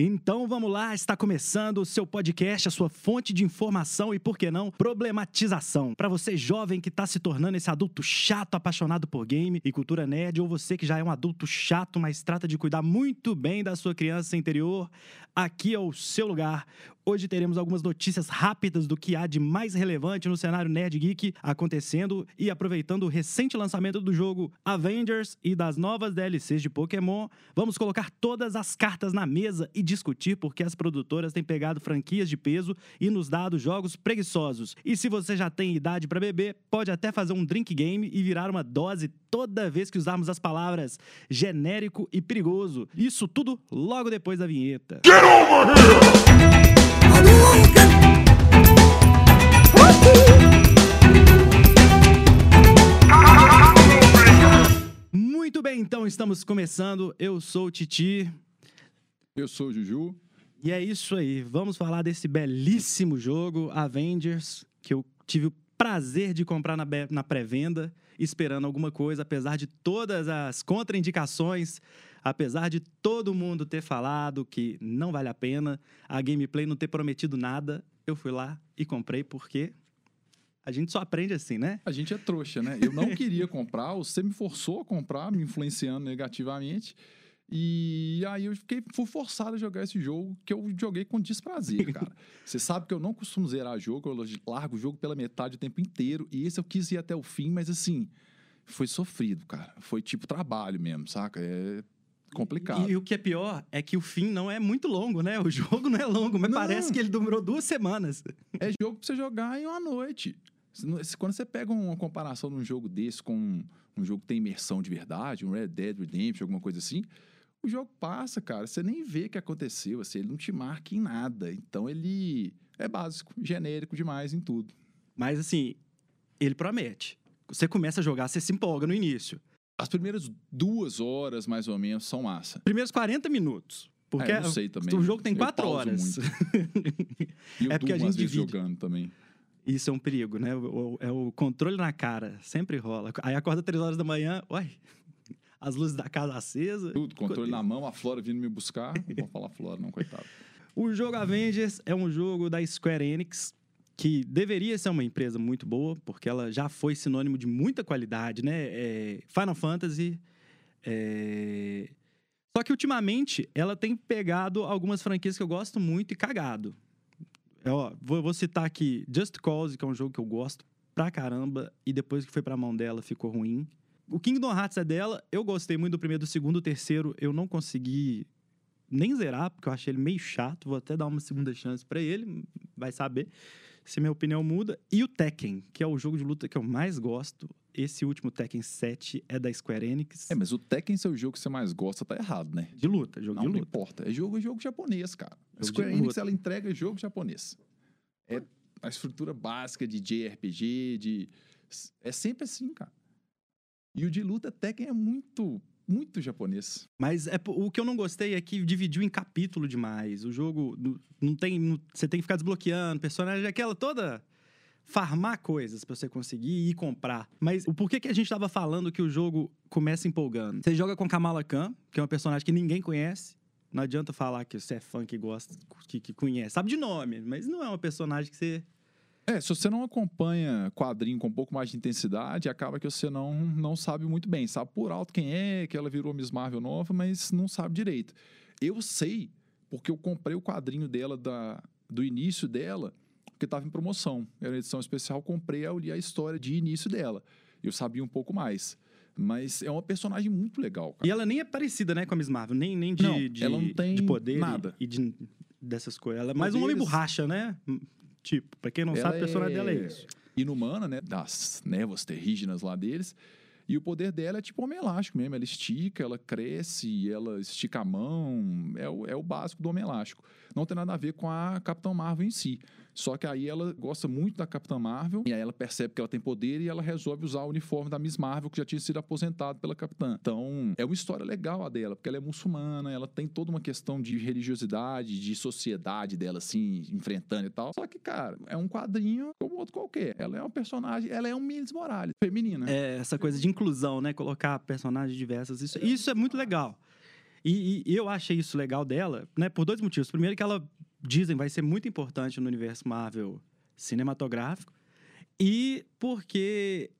Então vamos lá, está começando o seu podcast, a sua fonte de informação e, por que não, problematização. Para você jovem que está se tornando esse adulto chato, apaixonado por game e cultura nerd, ou você que já é um adulto chato, mas trata de cuidar muito bem da sua criança interior, aqui é o seu lugar. Hoje teremos algumas notícias rápidas do que há de mais relevante no cenário Nerd Geek acontecendo e aproveitando o recente lançamento do jogo Avengers e das novas DLCs de Pokémon, vamos colocar todas as cartas na mesa e discutir por que as produtoras têm pegado franquias de peso e nos dado jogos preguiçosos. E se você já tem idade para beber, pode até fazer um drink game e virar uma dose toda vez que usarmos as palavras genérico e perigoso. Isso tudo logo depois da vinheta. Get over here! Muito bem, então estamos começando. Eu sou o Titi. Eu sou o Juju. E é isso aí. Vamos falar desse belíssimo jogo, Avengers, que eu tive o prazer de comprar na, na pré-venda, esperando alguma coisa, apesar de todas as contraindicações, apesar de todo mundo ter falado que não vale a pena, a gameplay não ter prometido nada, eu fui lá e comprei porque a gente só aprende assim, né? A gente é trouxa, né? Eu não queria comprar, você me forçou a comprar, me influenciando negativamente. E aí eu fiquei, fui forçado a jogar esse jogo que eu joguei com desprazer, cara. Você sabe que eu não costumo zerar jogo, eu largo o jogo pela metade o tempo inteiro. E esse eu quis ir até o fim, mas assim, foi sofrido, cara. Foi tipo trabalho mesmo, saca? É complicado. E, e o que é pior é que o fim não é muito longo, né? O jogo não é longo, mas Não. parece que ele demorou duas semanas. É jogo pra você jogar em uma noite. Quando você pega uma comparação de um jogo desse com um, um jogo que tem imersão de verdade, um Red Dead Redemption, alguma coisa assim, o jogo passa, cara. Você nem vê o que aconteceu, assim, ele não te marca em nada. Então ele é básico, genérico demais em tudo. Mas assim, ele promete. Você começa a jogar, você se empolga no início. As primeiras duas horas, mais ou menos, são massa. Primeiros 40 minutos. Porque Ah, eu não sei também. o jogo tem Eu quatro horas. E eu É porque a gente divide. jogando também. Isso é um perigo, né? O- É o controle na cara. Sempre rola. Aí acorda três horas da manhã, uai, as luzes da casa acesas. Tudo, controle na mão, a Flora vindo me buscar. Não vou falar Flora, não, coitado. O jogo Avengers é um jogo da Square Enix que deveria ser uma empresa muito boa, porque ela já foi sinônimo de muita qualidade, né? É, Final Fantasy. é, Só que ultimamente ela tem pegado algumas franquias que eu gosto muito e cagado. É, ó, vou, vou citar aqui Just Cause, que é um jogo que eu gosto pra caramba, e depois que foi pra mão dela ficou ruim. O Kingdom Hearts é dela, eu gostei muito do primeiro, do segundo, do terceiro, eu não consegui nem zerar, porque eu achei ele meio chato. Vou até dar uma segunda chance pra ele, vai saber se minha opinião muda. E o Tekken, que é o jogo de luta que eu mais gosto. Esse último Tekken 7 é da Square Enix. É, mas o Tekken ser o jogo que você mais gosta, tá errado, né? De luta, jogo Não, de não luta. importa. É jogo, jogo japonês, cara. Jogo Square Enix, luta. ela entrega jogo japonês. É a estrutura básica de JRPG, de... É sempre assim, cara. E o de luta Tekken é muito, muito japonês. Mas é, o que eu não gostei é que dividiu em capítulo demais. O jogo não- tem. não- você tem que ficar desbloqueando personagem, aquela toda. Farmar coisas pra você conseguir e comprar. Mas o porquê que a gente tava falando que o jogo começa empolgando? Você joga com Kamala Khan, que é uma personagem que ninguém conhece. Não adianta falar que você é fã que gosta, que, que conhece. Sabe de nome, mas não é uma personagem que você. É, se você não acompanha quadrinho com um pouco mais de intensidade, acaba que você não, não sabe muito bem. Sabe por alto quem é, que ela virou Miss Marvel nova, mas não sabe direito. Eu sei, porque eu comprei o quadrinho dela, da, do início dela, porque estava em promoção. Era uma edição especial, comprei, eu li a história de início dela. Eu sabia um pouco mais. Mas é uma personagem muito legal, cara. E ela nem é parecida, né, com a Miss Marvel. Nem, nem de, Não, de, ela não tem de poder e- nada. e de, dessas coisas. Ela é mais um homem Poderes. borracha, né? Tipo, pra quem não Ela sabe, o personagem dela é isso. Inumana, né? Das névoas terrígenas lá deles. E o poder dela é tipo homem elástico mesmo. Ela estica, ela cresce, ela estica a mão. É o, é o básico do homem elástico. Não tem nada a ver com a Capitã Marvel em si. Só que aí ela gosta muito da Capitã Marvel. E aí ela percebe que ela tem poder e ela resolve usar o uniforme da Miss Marvel, que já tinha sido aposentado pela Capitã. Então, é uma história legal a dela, porque ela é muçulmana, ela tem toda uma questão de religiosidade, de sociedade dela, assim, enfrentando e tal. Só que, cara, é um quadrinho como outro qualquer. Ela é uma personagem, ela é um Miles Morales, feminina. É, essa coisa de inclusão, né? Colocar personagens diversas. Isso, isso é muito legal. E, e eu achei isso legal dela, né? Por dois motivos. Primeiro, que ela, dizem, vai ser muito importante no universo Marvel cinematográfico. E porque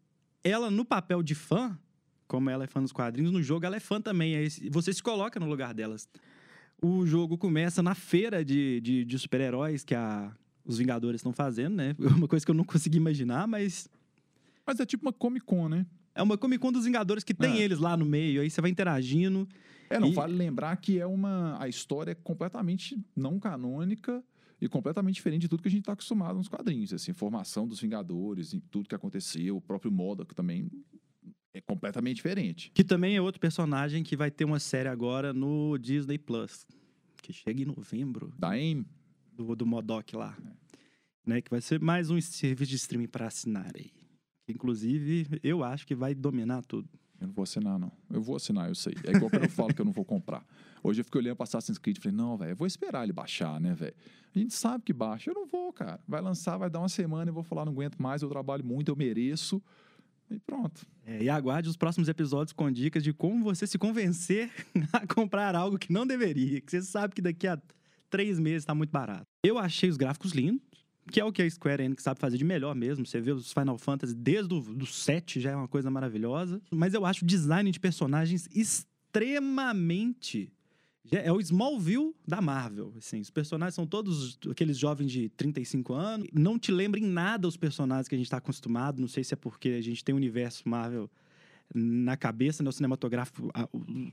ela, no papel de fã, como ela é fã dos quadrinhos, no jogo ela é fã também. Aí Você se coloca no lugar delas. O jogo começa na feira de, de, de super-heróis que a, os Vingadores estão fazendo, né? Uma coisa que eu não consegui imaginar, mas Mas é tipo uma Comic Con, né? é uma Comic Con dos Vingadores que tem É. eles lá no meio. Aí você vai interagindo. É, não E- vale lembrar que é uma a história é completamente não canônica e completamente diferente de tudo que a gente está acostumado nos quadrinhos, assim, formação dos Vingadores, em tudo que aconteceu, o próprio Modok também é completamente diferente. Que também é outro personagem que vai ter uma série agora no Disney Plus. Que chega em novembro. Da AIM, do, do Modok lá. É. Né, que vai ser mais um serviço de streaming para assinar aí. Inclusive, eu acho que vai dominar tudo. Eu não vou assinar não. Eu vou assinar, eu sei. É igual quando eu falo que eu não vou comprar. Hoje eu fiquei olhando para Assassin's Creed e falei, não, velho, eu vou esperar ele baixar, né, velho? A gente sabe que baixa. Eu não vou, cara. Vai lançar, vai dar uma semana, eu vou falar, não aguento mais, eu trabalho muito, eu mereço. E pronto. É, e aguarde os próximos episódios com dicas de como você se convencer a comprar algo que não deveria. Que você sabe que daqui a três meses está muito barato. Eu achei os gráficos lindos. Que é o que a Square Enix sabe fazer de melhor mesmo. Você vê os Final Fantasy desde o do 7 já é uma coisa maravilhosa. Mas eu acho o design de personagens extremamente. É o Smallville da Marvel. Assim, os personagens são todos aqueles jovens de 35 anos. Não te lembra em nada os personagens que a gente está acostumado. Não sei se é porque a gente tem o universo Marvel na cabeça, né? O cinematográfico. a-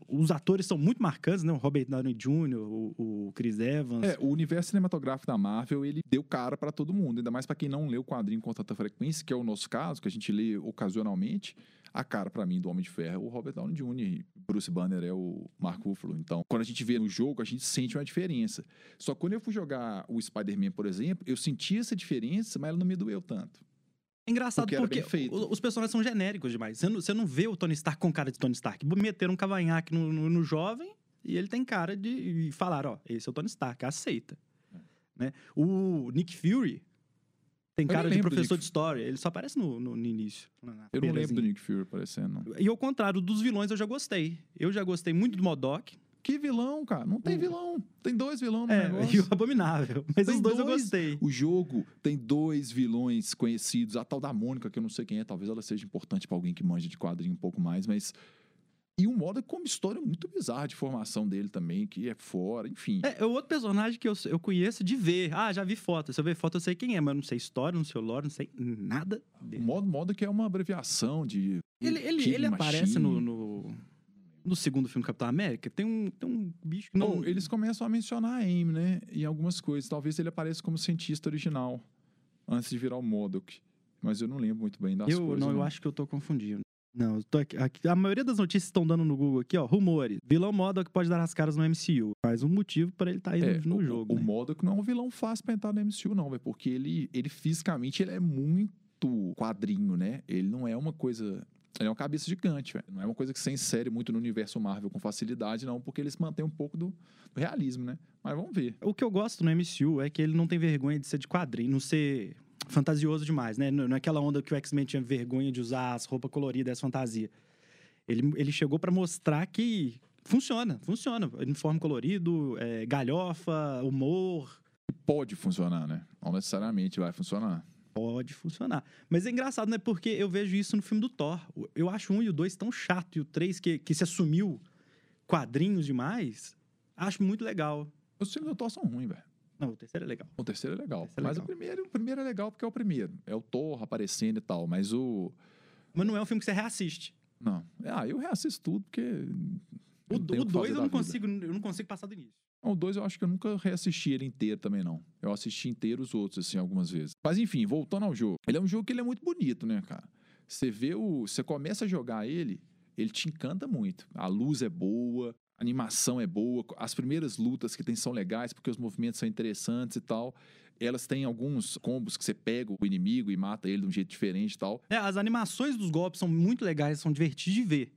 os atores são muito marcantes, né? O Robert Downey Jr., o, o Chris Evans. É, o universo cinematográfico da Marvel, ele deu cara pra todo mundo, ainda mais pra quem não lê o quadrinho com tanta frequência, que é o nosso caso, que a gente lê ocasionalmente. A cara pra mim do Homem de Ferro é o Robert Downey Jr. Bruce Banner é o Mark Ruffalo. Então, quando a gente vê no jogo, a gente sente uma diferença. Só que quando eu fui jogar o Spider-Man, por exemplo, eu senti essa diferença, mas ela não me doeu tanto. É engraçado Porque porque, os personagens são genéricos demais. Você não, você não vê o Tony Stark com cara de Tony Stark. Meteram um cavanhaque no, no, no jovem e ele tem cara de. E falaram: ó, esse é o Tony Stark, aceita. Né? O Nick Fury tem cara de professor de história. Ele só aparece no, no, no início. Eu não lembro do Nick Fury aparecendo. E ao contrário, dos vilões eu já gostei. Eu já gostei muito do Modok. Que vilão, cara? Não tem O- vilão. Tem dois vilões no É, negócio. e o Abominável. Mas Tem os dois, eu dois. gostei. O jogo tem dois vilões conhecidos. A tal da Mônica, que eu não sei quem é, talvez ela seja importante pra alguém que manja de quadrinho um pouco mais, mas. E o modo com uma história muito bizarra de formação dele também, que é fora, enfim. É, é outro personagem que eu, eu conheço de ver. Ah, já vi foto. Se eu ver foto, eu sei quem é, mas eu não sei história, não sei o lore, não sei nada O dele. modo, modo que é uma abreviação de. Ele, ele, ele aparece no, no, no segundo filme do Capitão América. Tem um, tem um bicho que não. Não, eles começam a mencionar a AIM, né? Em algumas coisas. Talvez ele apareça como cientista original, antes de virar o Modok. Mas eu não lembro muito bem das eu, coisas. não, eu acho que eu tô confundindo. Não, eu tô aqui, aqui- a maioria das notícias estão dando no Google aqui, ó. Rumores. Vilão Modok pode dar as caras no MCU. Mais um motivo para ele estar aí É, no, no o, jogo. O né? Modok não é um vilão fácil pra entrar no MCU, não, velho. Porque ele, ele fisicamente ele é muito quadrinho, né? Ele não é uma coisa. Ele é uma cabeça gigante, velho. Não é uma coisa que se insere muito no universo Marvel com facilidade, não, porque eles mantêm um pouco do, do realismo, né? Mas vamos ver. O que eu gosto no MCU é que ele não tem vergonha de ser de quadrinho, não ser fantasioso demais, né? Não é aquela onda que o X-Men tinha vergonha de usar as roupas coloridas, as fantasias. Ele, ele chegou pra mostrar que funciona, funciona. Uniforme colorido, é, galhofa, humor, Pode funcionar, né? Não necessariamente vai funcionar. Pode funcionar. Mas é engraçado, né? Porque eu vejo isso no filme do Thor. Eu acho um e o dois tão chato, e o três que, que se assumiu quadrinhos demais, acho muito legal. Os filmes do Thor são ruins, velho. Não, o terceiro é legal. O terceiro é legal. O terceiro é mas legal. O, primeiro, o primeiro é legal porque é o primeiro. É o Thor aparecendo e tal. Mas o. Mas não é um filme que você reassiste. Não. Ah, eu reassisto tudo porque. O eu não tenho 2 que fazer eu não vida. consigo, eu não consigo passar do início. O 2 eu acho que eu nunca reassisti ele inteiro também, não. Eu assisti inteiro os outros, assim, algumas vezes. Mas enfim, voltando ao jogo. Ele é um jogo que ele é muito bonito, né, cara? Você vê o. Você começa a jogar ele, ele te encanta muito. A luz é boa, a animação é boa, as primeiras lutas que tem são legais, porque os movimentos são interessantes e tal. Elas têm alguns combos que você pega o inimigo e mata ele de um jeito diferente e tal. É, as animações dos golpes são muito legais, são divertidas de ver.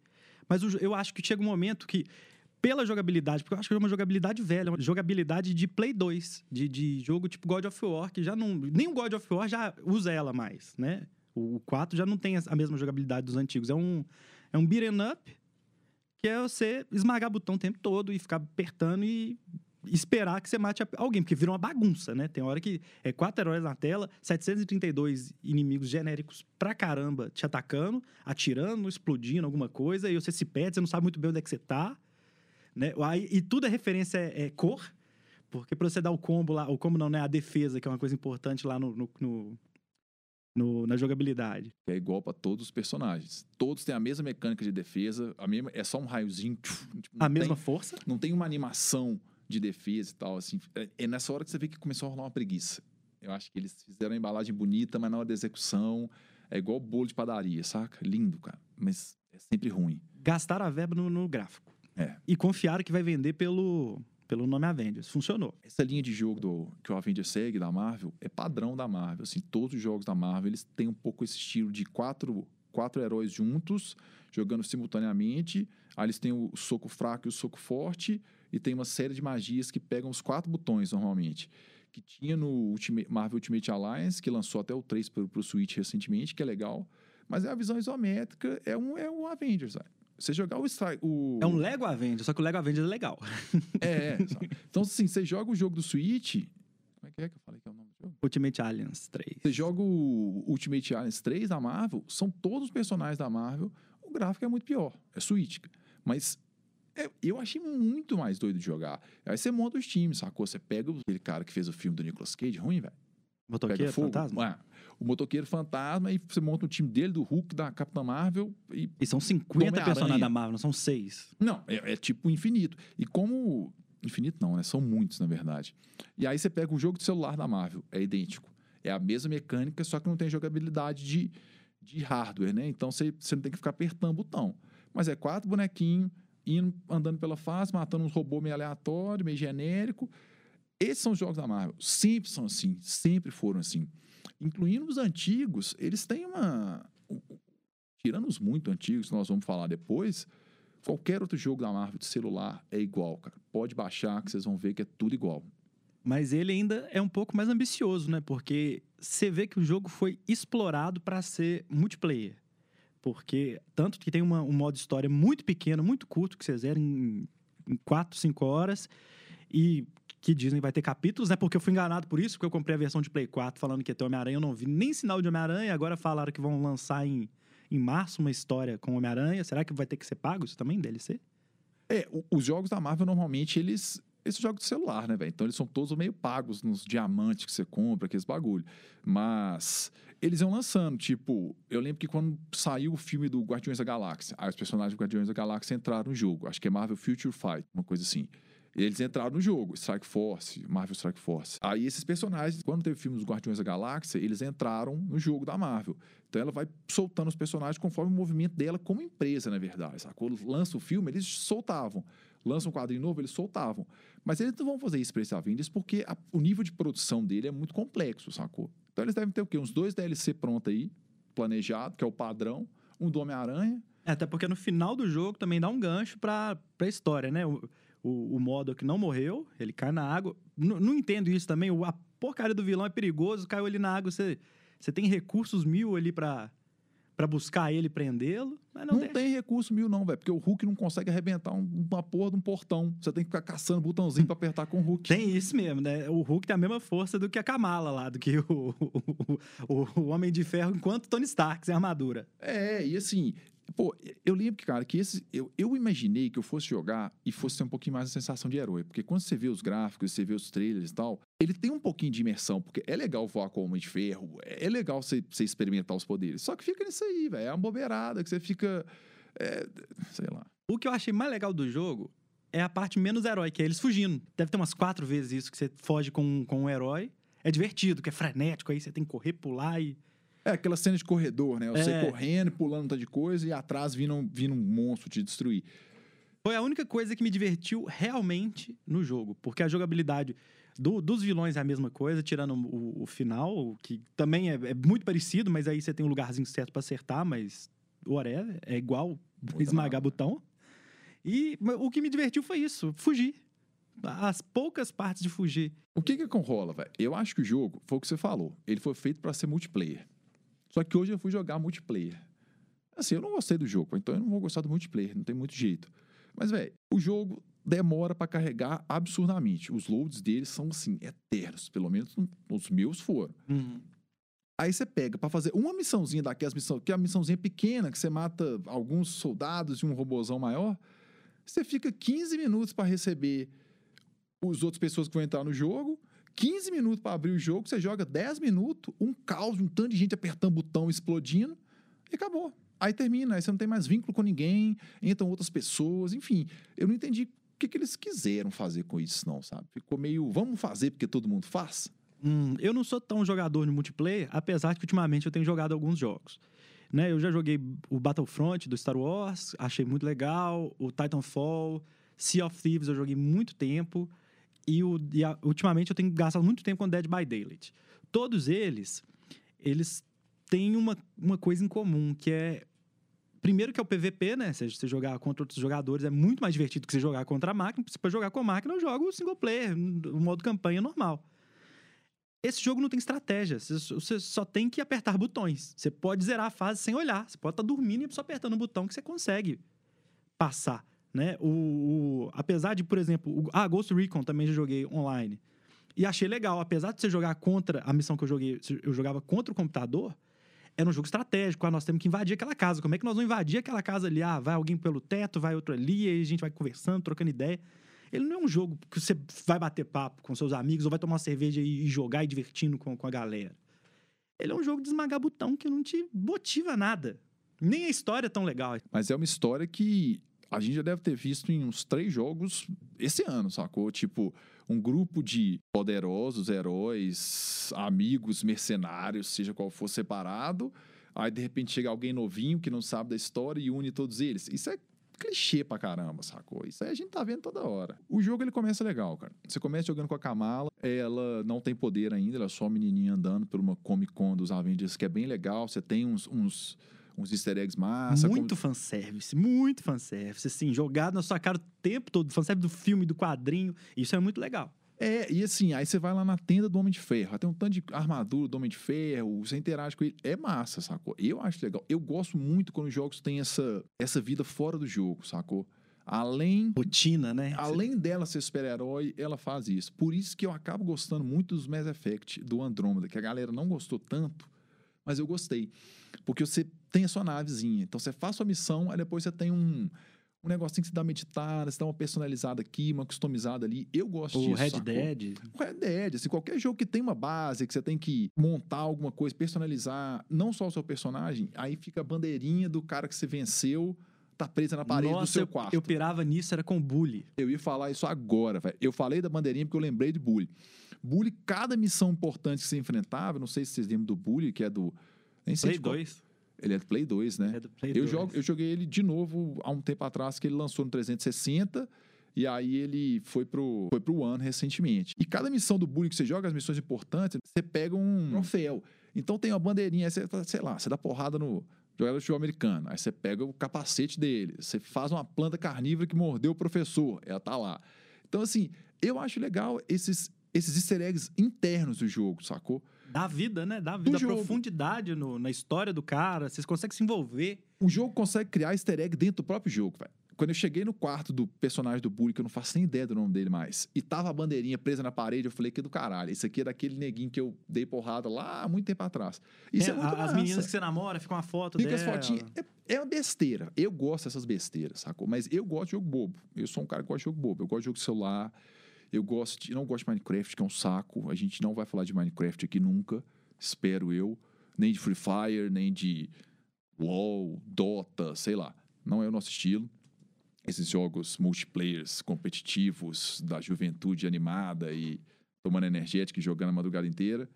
Mas eu acho que chega um momento que, pela jogabilidade, porque eu acho que é uma jogabilidade velha, uma jogabilidade de Play 2, de, de jogo tipo God of War, que já não. Nem o God of War já usa ela mais, né? O 4 já não tem a mesma jogabilidade dos antigos. É um, é um beat'em up que é você esmagar botão o tempo todo e ficar apertando e esperar que você mate alguém, porque vira uma bagunça, né? Tem hora que é quatro heróis na tela, 732 inimigos genéricos pra caramba te atacando, atirando, explodindo alguma coisa, e você se perde, você não sabe muito bem onde é que você tá, né? E tudo é referência é, é cor, porque pra você dar o combo lá, o combo não, né? A defesa, que é uma coisa importante lá no, no- no- no- na jogabilidade. É igual pra todos os personagens. Todos têm a mesma mecânica de defesa, a mesma, é só um raiozinho. tipo, A mesma tem- força? não tem uma animação de defesa e tal, assim. É, é nessa hora que você vê que começou a rolar uma preguiça. Eu acho que eles fizeram a embalagem bonita, mas na hora da execução é igual bolo de padaria, saca? Lindo, cara. Mas é sempre ruim. gastaram a verba no, no gráfico. É. E confiaram que vai vender pelo, pelo nome Avengers. Funcionou. Essa linha de jogo do, que o Avengers segue da Marvel é padrão da Marvel. Assim, todos os jogos da Marvel eles têm um pouco esse estilo de quatro, quatro heróis juntos, jogando simultaneamente. Aí eles têm o soco fraco e o soco forte. E tem uma série de magias que pegam os quatro botões normalmente. Que tinha no Ultima- Marvel Ultimate Alliance, que lançou até o 3 para o Switch recentemente, que é legal. Mas é a visão isométrica, é um, é um Avengers. sabe? Você jogar o, o É um Lego Avengers, só que o Lego Avengers é legal. é, é? Então, assim, você joga o jogo do Switch. Como é que é que eu falei que é o nome do jogo? Ultimate Alliance 3. Você joga o Ultimate Alliance 3 da Marvel, são todos os personagens da Marvel. O gráfico é muito pior. É Switch. Mas é, eu achei muito mais doido de jogar. Aí você monta os times, sacou? Você pega aquele cara que fez o filme do Nicolas Cage, ruim, velho. Motoqueiro, fantasma? É, o motoqueiro fantasma, e você monta o time dele, do Hulk, da Capitã Marvel, e E são 50 Homem-Aranha. personagens da Marvel, não são seis. Não, é, é tipo infinito. E como. Infinito não, né? São muitos, na verdade. E aí você pega o jogo de celular da Marvel, é idêntico. É a mesma mecânica, só que não tem jogabilidade de, de hardware, né? Então você, você não tem que ficar apertando o botão. Mas é quatro bonequinhos, indo, andando pela fase, matando uns robôs meio aleatório, meio genérico. Esses são os jogos da Marvel. Sempre são assim, sempre foram assim. Incluindo os antigos, eles têm uma. Tirando os muito antigos, que nós vamos falar depois, qualquer outro jogo da Marvel de celular é igual, cara. Pode baixar que vocês vão ver que é tudo igual. Mas ele ainda é um pouco mais ambicioso, né? Porque você vê que o jogo foi explorado para ser multiplayer. Porque tanto que tem uma- um modo história muito pequeno, muito curto, que você zera em, em 4, 5 horas. E que dizem vai ter capítulos, né? Porque eu fui enganado por isso, porque eu comprei a versão de Play 4 falando que ia ter Homem-Aranha. Eu não vi nem sinal de Homem-Aranha. Agora falaram que vão lançar em, em março uma história com Homem-Aranha. Será que vai ter que ser pago isso também, DLC? É, os jogos da Marvel normalmente eles. Esses jogos de celular, né, velho? Então eles são todos meio pagos nos diamantes que você compra, aqueles bagulho. Mas eles iam lançando, tipo, eu lembro que quando saiu o filme do Guardiões da Galáxia, aí os personagens do Guardiões da Galáxia entraram no jogo. Acho que é Marvel Future Fight, uma coisa assim. Eles entraram no jogo, Strike Force, Marvel Strike Force. Aí esses personagens, quando teve o filme dos Guardiões da Galáxia, eles entraram no jogo da Marvel. Então ela vai soltando os personagens conforme o movimento dela como empresa, na verdade. Sacou? Lança o filme, eles soltavam. Lança um quadrinho novo, eles soltavam. Mas eles não vão fazer isso para esse Avengers porque a- o nível de produção dele é muito complexo, sacou? Então eles devem ter o quê? Uns dois DLC pronto aí, planejado, que é o padrão. Um do Homem-Aranha. É, até porque no final do jogo também dá um gancho pra, pra história, né? O, o modo que não morreu, ele cai na água. N- não entendo isso também. O, a porcaria do vilão é perigoso, caiu ali na água. Você, você tem recursos mil ali pra, pra buscar ele e prendê-lo. Mas não, Não, deixa. tem recurso mil, não, velho. Porque o Hulk não consegue arrebentar um- uma porra de um portão. Você tem que ficar caçando botãozinho pra apertar com o Hulk. Tem isso mesmo, né? O Hulk tem a mesma força do que a Kamala lá, do que o, o, o- o Homem de Ferro, enquanto Tony Stark sem armadura. É, e assim, pô, eu lembro que, cara, que esse. Eu, eu imaginei que eu fosse jogar e fosse ter um pouquinho mais a sensação de herói. Porque quando você vê os gráficos, você vê os trailers e tal, ele tem um pouquinho de imersão, porque é legal voar com o Homem de Ferro, é legal você, você experimentar os poderes. Só que fica nisso aí, velho. É uma bobeirada que você fica. é, sei lá. O que eu achei mais legal do jogo é a parte menos herói, que é eles fugindo. Deve ter umas quatro vezes isso, que você foge com, com um herói. É divertido, que é frenético, aí você tem que correr, pular e... É aquela cena de corredor, né? Você É. correndo, pulando um tanto de coisa e atrás vindo, um- vindo um monstro te destruir. Foi a única coisa que me divertiu realmente no jogo, porque a jogabilidade do- dos vilões é a mesma coisa, tirando o, o final, que também é, é muito parecido, mas aí você tem um lugarzinho certo pra acertar, mas whatever, é igual esmagar botão. E o que me divertiu foi isso, fugir. As poucas partes de fugir. O que que rola, velho? Eu acho que o jogo, foi o que você falou, ele foi feito pra ser multiplayer. Só que hoje eu fui jogar multiplayer. Assim, eu não gostei do jogo, então eu não vou gostar do multiplayer, não tem muito jeito. Mas, velho, o jogo demora pra carregar absurdamente. Os loads deles são, assim, eternos. Pelo menos os meus foram. Uhum. Aí você pega pra fazer uma missãozinha daquelas missões, que é uma missãozinha pequena, que você mata alguns soldados e um robozão maior, você fica 15 minutos pra receber os outras pessoas que vão entrar no jogo, 15 minutos pra abrir o jogo, você joga 10 minutos, um caos, um tanto de gente apertando botão, explodindo, e acabou. Aí termina, aí você não tem mais vínculo com ninguém, entram outras pessoas, enfim. Eu não entendi o que, que eles quiseram fazer com isso, não, sabe? Ficou meio, vamos fazer porque todo mundo faz? Hum, eu não sou tão jogador de multiplayer, apesar de que ultimamente eu tenho jogado alguns jogos. Né, eu já joguei o Battlefront do Star Wars, achei muito legal. O Titanfall, Sea of Thieves eu joguei muito tempo. E, o, e a- ultimamente eu tenho gastado muito tempo com Dead by Daylight. Todos eles, eles têm uma, uma coisa em comum, que é... Primeiro que é o PVP, né? Se você jogar contra outros jogadores é muito mais divertido que você jogar contra a máquina. Se para jogar com a máquina, eu jogo single player, o modo campanha normal. Esse jogo não tem estratégia. Você você só tem que apertar botões. Você pode zerar a fase sem olhar. Você pode estar dormindo e só apertando o botão que você consegue passar. Né? O, o- apesar de, por exemplo, o, ah, Ghost Recon também já joguei online. E achei legal. Apesar de você jogar contra a missão que eu joguei, eu jogava contra o computador, era um jogo estratégico. Ah, nós temos que invadir aquela casa. Como é que nós vamos invadir aquela casa ali? Ah, vai alguém pelo teto, vai outro ali, aí a gente vai conversando, trocando ideia. Ele não é um jogo que você vai bater papo com seus amigos ou vai tomar uma cerveja e e jogar e divertindo com, com a galera. Ele é um jogo de esmagar botão que não te motiva nada. Nem a história é tão legal. Mas é uma história que a gente já deve ter visto em uns três jogos esse ano, sacou? Tipo, um grupo de poderosos heróis, amigos, mercenários, seja qual for separado. Aí, de repente, chega alguém novinho que não sabe da história e une todos eles. Isso é clichê pra caramba, sacou? Isso aí a gente tá vendo toda hora. O jogo, ele começa legal, cara. Você começa jogando com a Kamala, ela não tem poder ainda, ela é só uma menininha andando por uma Comic Con dos Avengers, que é bem legal. Você tem uns... uns uns easter eggs massa. muito fanservice, muito fanservice. Assim, jogado na sua cara o tempo todo. Fanservice do filme, do quadrinho. Isso é muito legal. É, e assim, aí você vai lá na tenda do Homem de Ferro, tem um tanto de armadura do Homem de Ferro, você interage com ele. É massa, sacou? Eu acho legal. Eu gosto muito quando os jogos têm essa, essa vida fora do jogo, sacou? Além, Rotina, né? além dela ser super-herói, ela faz isso. Por isso que eu acabo gostando muito dos Mass Effect do Andromeda, que a galera não gostou tanto, mas eu gostei. Porque você tem a sua navezinha. Então você faz sua missão, aí depois você tem um, um negocinho que você dá uma meditada, você dá uma personalizada aqui, uma customizada ali. Eu gosto O disso. Red sacou? Dead. O Red Dead, assim, qualquer jogo que tem uma base, que você tem que montar alguma coisa, personalizar, não só o seu personagem, aí fica a bandeirinha do cara que você venceu, tá presa na parede do Nossa, seu eu, quarto. eu pirava nisso, era com bully. Eu ia falar isso agora, velho. Eu falei da bandeirinha porque eu lembrei de Bully. Bully, cada missão importante que você enfrentava, não sei se vocês lembram do Bully, que é do. Nem sei Play de qual- 2. Ele é do Play 2, né? É do Play Eu, 2. jogo, eu joguei ele de novo há um tempo atrás, que ele lançou no 360. E aí ele foi pro, foi pro One recentemente. E cada missão do Bully que você joga, as missões importantes, você pega um troféu. Então tem uma bandeirinha, você, sei lá, você dá porrada no jogador de futebol americano. Aí você pega o capacete dele. Você faz uma planta carnívora que mordeu o professor. Ela tá lá. Então, assim, eu acho legal esses, esses easter eggs internos do jogo, sacou? Dá vida, né? Dá vida, profundidade no- na história do cara. Vocês conseguem se envolver. O jogo consegue criar easter egg dentro do próprio jogo, velho. Quando eu cheguei no quarto do personagem do Bully, que eu não faço nem ideia do nome dele mais, e tava a bandeirinha presa na parede, eu falei que é do caralho. Esse aqui é daquele neguinho que eu dei porrada lá há muito tempo atrás. Isso é, É, muito a- as meninas que você namora, fica uma foto Fica dela. as fotinhas. É, é uma besteira. Eu gosto dessas besteiras, sacou? Mas eu gosto de jogo bobo. Eu sou um cara que gosta de jogo bobo. Eu gosto de jogo celular. Eu gosto de, não gosto de Minecraft, que é um saco. A gente não vai falar de Minecraft aqui nunca, espero eu. Nem de Free Fire, nem de LoL, Dota, sei lá. Não é o nosso estilo. Esses jogos multiplayers competitivos da juventude animada e tomando energética e jogando a madrugada inteira.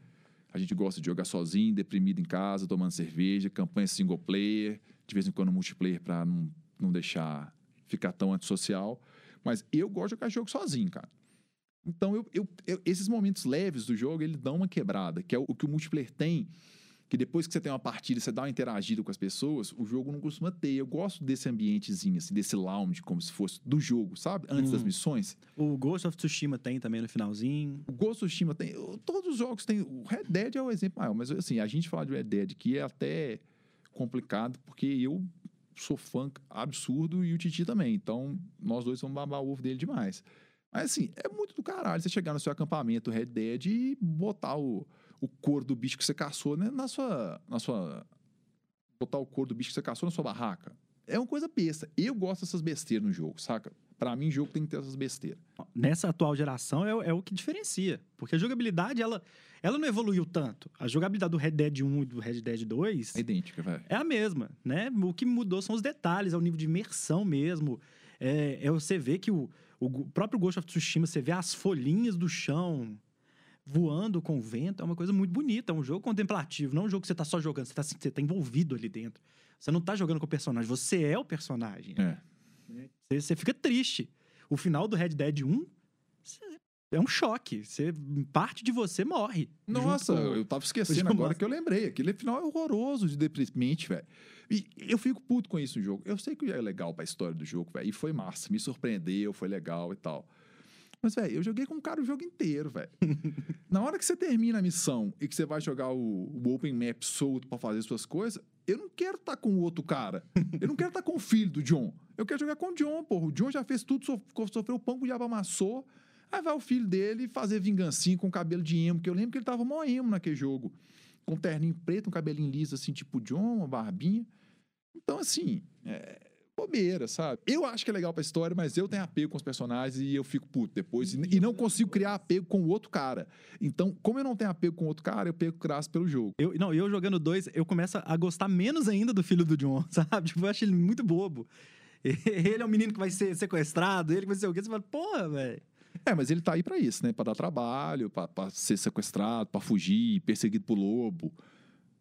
A gente gosta de jogar sozinho, deprimido em casa, tomando cerveja, campanha single player, de vez em quando multiplayer para não, não deixar ficar tão antissocial. Mas eu gosto de jogar jogo sozinho, cara. Então, eu, eu- eu- esses momentos leves do jogo, ele dão uma quebrada, que é o, o que o multiplayer tem, que depois que você tem uma partida, você dá uma interagida com as pessoas, o jogo não costuma ter. Eu gosto desse ambientezinho, assim, desse lounge, como se fosse do jogo, sabe? Antes das Hum. missões. O Ghost of Tsushima tem também no finalzinho. O Ghost of Tsushima tem. Todos os jogos têm. O Red Dead é o exemplo maior, mas assim, a gente falar de Red Dead aqui é até complicado, porque eu sou fã absurdo e o Titi também. Então, nós dois vamos babar o ovo dele demais. Mas assim, é muito do caralho você chegar no seu acampamento Red Dead e botar o, o couro do bicho que você caçou né, na sua. Na sua. Botar o couro do bicho que você caçou na sua barraca. É uma coisa besta. Eu gosto dessas besteiras no jogo, saca? Pra mim, jogo tem que ter essas besteiras. Nessa atual geração é, o- é o que diferencia. Porque a jogabilidade, ela, ela não evoluiu tanto. A jogabilidade do Red Dead 1 e do Red Dead 2 É idêntica, velho. é a mesma, né? O que mudou são os detalhes, é o nível de imersão mesmo. É, é você ver que o, o próprio Ghost of Tsushima, você vê as folhinhas do chão voando com o vento, é uma coisa muito bonita. É um jogo contemplativo, não é um jogo que você tá só jogando, você tá, você tá envolvido ali dentro. Você não tá jogando com o personagem, você é o personagem. É. Você, você fica triste. O final do Red Dead 1 você- é um choque. Você, parte de você morre. Nossa, com- eu tava esquecendo agora que eu lembrei. Aquele final é horroroso de deprimente, velho. E eu fico puto com isso no jogo. Eu sei que é legal pra história do jogo, velho. E foi massa. Me surpreendeu, foi legal e tal. Mas, velho, eu joguei com o cara o jogo inteiro, velho. Na hora que você termina a missão e que você vai jogar o, o Open Map solto pra fazer suas coisas, eu não quero estar com o outro cara. Eu não quero estar com o filho do John. Eu quero jogar com o John, porra. O John já fez tudo, sof- sofreu o pão que o diabo amassou. Aí vai o filho dele fazer vingancinha com cabelo de emo, que eu lembro que ele tava mó emo naquele jogo. Com um terninho preto, um cabelinho liso, assim, tipo John, uma barbinha. Então, assim, é bobeira, sabe? Eu acho que é legal pra história, mas eu tenho apego com os personagens e eu fico puto depois. E, e não consigo criar apego com o outro cara. Então, como eu não tenho apego com o outro cara, eu pego graça pelo jogo. Eu, não, eu jogando dois, eu começo a gostar menos ainda do filho do John, sabe? Tipo, eu acho ele muito bobo. Ele é um menino que vai ser sequestrado, ele vai ser o quê? Você fala, porra, velho. É, mas ele tá aí pra isso, né? Pra dar trabalho, pra, pra ser sequestrado, pra fugir, perseguido por lobo.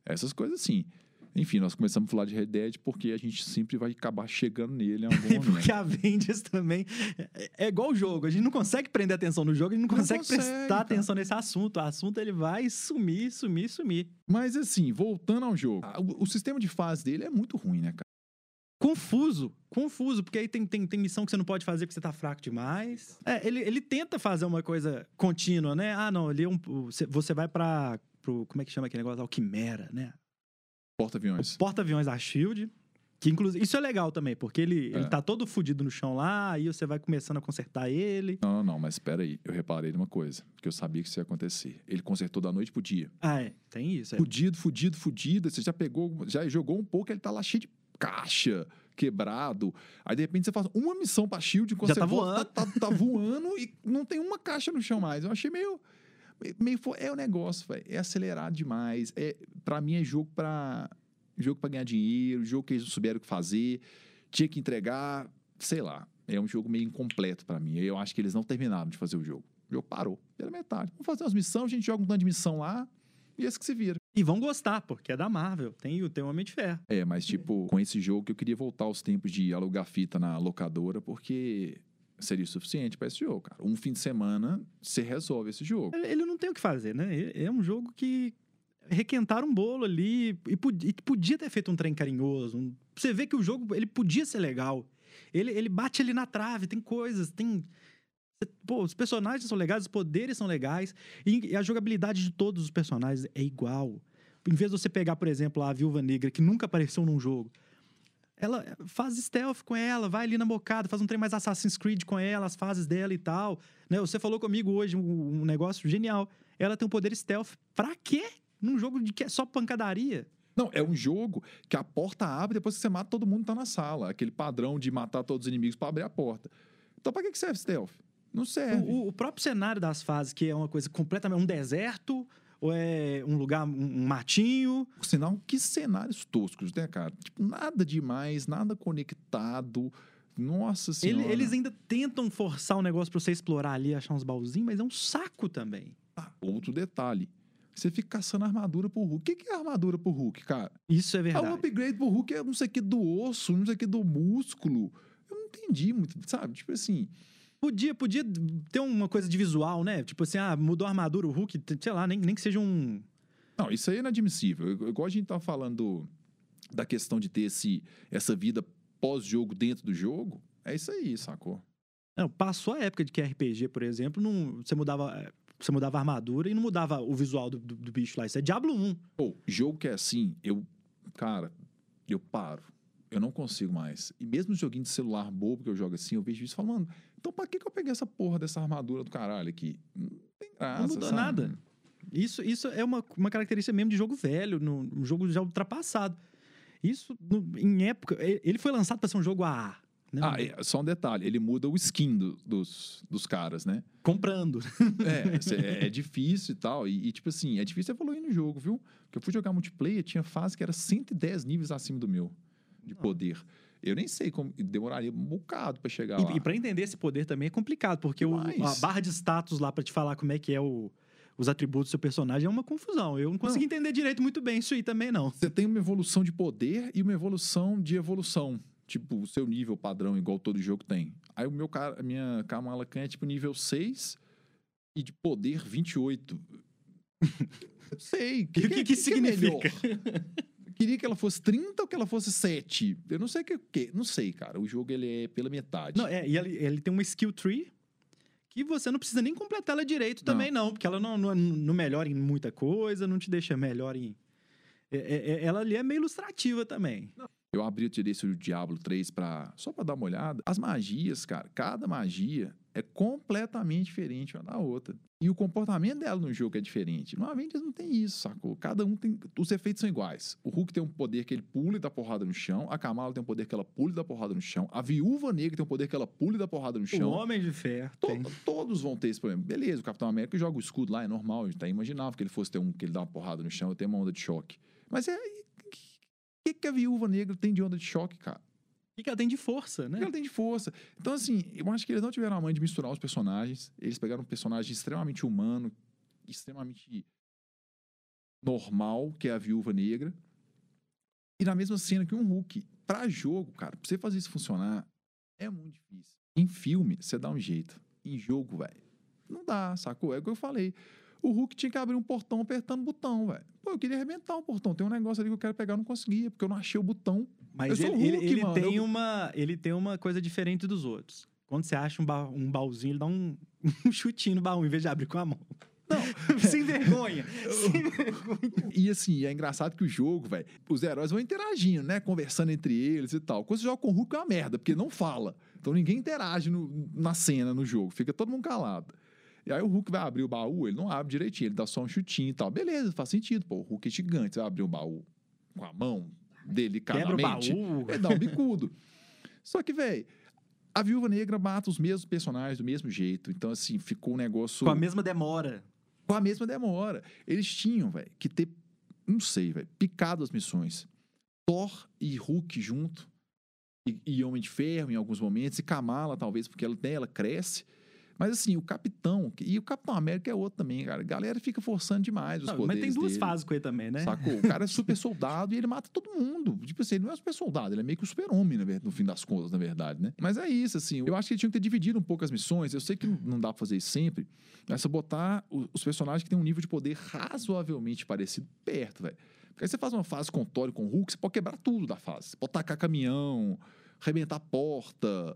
Essas coisas assim. Enfim, nós começamos a falar de Red Dead porque a gente sempre vai acabar chegando nele em algum E momento. porque a Avengers também é, é igual o jogo. A gente não consegue prender atenção no jogo, a gente não Não consegue, consegue, prestar cara. atenção nesse assunto. O assunto ele vai sumir, sumir, sumir. Mas assim, voltando ao jogo, o sistema de fase dele é muito ruim, né, cara? Confuso, confuso, porque aí tem, tem, tem missão que você não pode fazer porque você tá fraco demais. É, ele, ele tenta fazer uma coisa contínua, né? Ah, não, ali é um, você, você vai pra. Pro, como é que chama aquele negócio? lá? O Quimera, né? Porta-aviões. Porta-aviões da Shield. Que inclusive. Isso é legal também, porque ele, É. ele tá todo fudido no chão lá, aí você vai começando a consertar ele. Não, não, não, mas espera aí. Eu reparei numa coisa, que eu sabia que isso ia acontecer. Ele consertou da noite pro dia. Ah, é. Tem isso. É. Fudido, fudido, fudido. Você já pegou, já jogou um pouco, ele tá lá cheio de caixa, quebrado. Aí, de repente, você faz uma missão pra Shield, quando Já você tá volta, Tá, tá- tá voando e não tem uma caixa no chão mais. Eu achei meio... meio é o negócio, velho. É acelerado demais. É, pra mim, é jogo pra... Jogo pra ganhar dinheiro, jogo que eles não souberam o que fazer. Tinha que entregar, sei lá. É um jogo meio incompleto pra mim. Eu acho que eles não terminaram de fazer o jogo. O jogo parou pela metade. Vamos fazer umas missões, a gente joga um tanto de missão lá e esse que se vira. E vão gostar, porque é da Marvel. Tem, o- tem o Homem de Ferro. É, mas tipo, com esse jogo eu queria voltar aos tempos de alugar fita na locadora, porque seria o suficiente pra esse jogo, cara. Um fim de semana, você resolve esse jogo. Ele não tem o que fazer, né? É é um jogo que requentaram um bolo ali e, pod- que podia ter feito um trem carinhoso. um- Você vê que o jogo ele podia ser legal. Ele, ele bate ali na trave, tem coisas, tem. Pô, os personagens são legais, os poderes são legais, e, a jogabilidade de todos os personagens é igual. Em vez de você pegar, por exemplo, a Viúva Negra, que nunca apareceu num jogo, ela faz stealth com ela, vai ali na bocada, faz um trem mais Assassin's Creed com ela, as fases dela e tal. Né? Você falou comigo hoje um, um negócio genial. Ela tem um poder stealth. Pra quê? Num jogo de que é só pancadaria. Não, é um jogo que a porta abre depois que você mata todo mundo tá na sala. Aquele padrão de matar todos os inimigos pra abrir a porta. Então pra que serve stealth? Não serve. O, o próprio cenário das fases, que é uma coisa completamente. um deserto, ou é um lugar, um, um matinho. Por sinal, que cenários toscos, né, cara? Tipo, nada demais, nada conectado. Nossa Ele- senhora. eles ainda tentam forçar o negócio pra você explorar ali, achar uns baúzinhos, mas é um saco também. Ah, outro detalhe. Você fica caçando armadura pro Hulk. O que que é armadura pro Hulk, cara? Isso é Ah, verdade. o upgrade pro Hulk é não sei o que do osso, não sei o que do músculo. Eu não entendi muito, sabe? Tipo assim, Podia, podia ter uma coisa de visual, né? Tipo assim, ah, mudou a armadura, o Hulk, sei lá, nem, nem que seja um. Não, isso aí é inadmissível. Igual a gente tá falando da questão de ter esse, essa vida pós-jogo dentro do jogo, é isso aí, sacou? Não, passou a época de que RPG, por exemplo, não, você mudava. eh, Você mudava a armadura e não mudava o visual do, do, do bicho lá. Isso é Diablo 1. Pô, jogo que é assim, eu, cara, eu paro. Eu não consigo mais. E mesmo joguinho de celular bobo que eu jogo assim, eu vejo isso e falo, mano, então pra que, que eu peguei essa porra dessa armadura do caralho aqui? Não tem graça. Não mudou sabe? nada. Isso, isso é uma, uma característica mesmo de jogo velho, no, um jogo já ultrapassado. Isso, no- em época. Ele foi lançado para ser um jogo AA. Né? Ah, é, só um detalhe, ele muda o skin do- dos, dos caras, né? Comprando. É, é, é difícil e tal. E, e, tipo assim, é difícil evoluir no jogo, viu? Porque eu fui jogar multiplayer, tinha fase que era 110 níveis acima do meu, de poder. Eu nem sei como. demoraria um bocado pra chegar lá. E, e para entender esse poder também é complicado, porque o- a barra de status lá para te falar como é que é o, os atributos do seu personagem é uma confusão. Eu não consegui entender direito muito bem isso aí também, não. Você tem uma evolução de poder e uma evolução de evolução. Tipo, o seu nível padrão, igual todo jogo tem. Aí o meu cara, a minha Kamala Khan é tipo nível 6 e de poder 28. Não sei. E o que, que, é- é significa? melhor? Eu Queria que ela fosse 30 ou que ela fosse 7. Eu não sei o que, que. Não sei, cara. O jogo ele é pela metade. Não, é, e ele, ele tem uma skill tree que você não precisa nem completar ela direito também, não, porque ela não, não, não melhora em muita coisa, não te deixa melhor em. é- é- é- ela ali é meio ilustrativa também. Eu abri o desse o Diablo 3 pra, só pra dar uma olhada. As magias, cara, cada magia é completamente diferente uma da outra. E o comportamento dela no jogo é diferente. No Avengers não tem isso, sacou? Cada um tem. Os efeitos são iguais. O Hulk tem um poder que ele pula e dá porrada no chão. A Kamala tem um poder que ela pula e dá porrada no chão. A Viúva Negra tem um poder que ela pula e dá porrada no O chão. Homem de Ferro To- tem. Todos vão ter esse problema. Beleza, o Capitão América joga o escudo lá, é normal. A gente até imaginava que ele fosse ter um, que ele dá uma porrada no chão, eu tenho uma onda de choque. Mas é. O que, que a viúva negra tem de onda de choque, cara? O que que ela tem de força, né? que ela tem de força? Então, assim, eu acho que eles não tiveram a mãe de misturar os personagens. Eles pegaram um personagem extremamente humano, extremamente normal, que é a viúva negra. E na mesma cena que um Hulk. Pra jogo, cara, pra você fazer isso funcionar, é muito difícil. Em filme, você dá um jeito. Em jogo, velho, não dá, sacou? É o que eu falei. O Hulk tinha que abrir um portão apertando o botão, velho. Pô, eu queria arrebentar o portão. Tem um negócio ali que eu quero pegar, eu não conseguia, porque eu não achei o botão. Mas eu ele, ele- Hulk, ele mano, tem eu- uma, ele tem uma coisa diferente dos outros. Quando você acha um, ba um baúzinho, ele dá um, um chutinho no baú, em vez de abrir com a mão. Não, sem vergonha. sem vergonha. E assim, é engraçado que o jogo, velho, os heróis vão interagindo, né? Conversando entre eles e tal. Quando você joga com o Hulk é uma merda, porque não fala. Então ninguém interage no- na cena, no jogo. Fica todo mundo calado. E aí o Hulk vai abrir o baú, ele não abre direitinho, ele dá só um chutinho e tal. Beleza, faz sentido, pô. O Hulk é gigante, você vai abrir o baú com a mão Quebra o delicadamente. baú. Ele dá um bicudo. Só que, velho, a Viúva Negra mata os mesmos personagens do mesmo jeito. Então, assim, ficou um negócio Com a mesma demora. com a mesma demora. Eles tinham, velho, que ter, não sei, velho, picado as missões. Thor e Hulk junto, e, e Homem de Ferro em alguns momentos, e Kamala, talvez, porque ela, né, ela cresce. Mas assim, o Capitão, e o Capitão América é outro também, cara. A galera fica forçando demais os Não, poderes mas tem duas dele. fases com ele também, né? Sacou? O cara é super soldado e ele mata todo mundo. Tipo assim, ele não é super soldado, ele é meio que o super-homem, na ver- no fim das contas, na verdade, né? Mas é isso, assim. Eu acho que ele tinha que ter dividido um pouco as missões. Eu sei que não- dá pra fazer isso sempre. Mas se botar o- os personagens que têm um nível de poder razoavelmente parecido perto, velho. Porque aí você faz uma fase com o Thor e com o Hulk, você pode quebrar tudo da fase. Você pode tacar caminhão, arrebentar porta,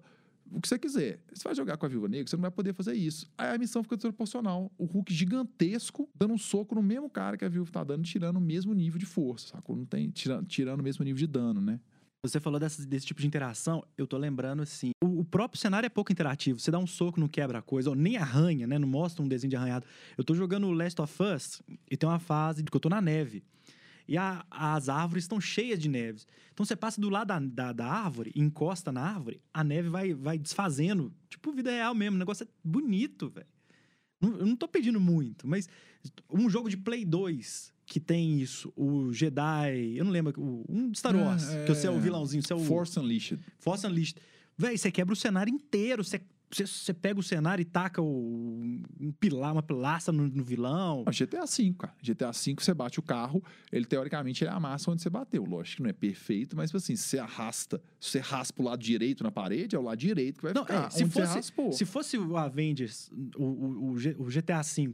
o que você quiser. Você vai jogar com a Viúva Negra, você não vai poder fazer isso. Aí a missão fica desproporcional. O Hulk gigantesco dando um soco no mesmo cara que a Viúva tá dando, tirando o mesmo nível de força, sacou? Não tem, tirando, tirando o mesmo nível de dano, né? Você falou desse tipo de interação, eu tô lembrando assim. O, o próprio cenário é pouco interativo. Você dá um soco, não quebra a coisa, ou nem arranha, né? Não mostra um desenho de arranhado. Eu tô jogando Last of Us e tem uma fase de que eu tô na neve. E a- as árvores estão cheias de neves. Então você passa do lado da, da, da árvore, encosta na árvore, a neve vai, vai desfazendo. Tipo vida real mesmo. O negócio é bonito, velho. Não- Eu não tô pedindo muito, mas um jogo de Play 2 que tem isso, o Jedi, eu não lembro, o- um de Star Ah, Wars, que você é o é. vilãozinho, você é o Force Unleashed. Force Unleashed. Véi, você quebra o cenário inteiro. Você, você, você pega o cenário e taca o, um pilar, uma pilastra no, no vilão. Ó, GTA V, cara. GTA V, você bate o carro, ele teoricamente ele amassa onde você bateu. Lógico que não é perfeito, mas tipo assim, se você arrasta, se você raspa o lado direito na parede, é o lado direito que vai Não, ficar. é, se fosse-. Se fosse o Avengers, o, o, o GTA V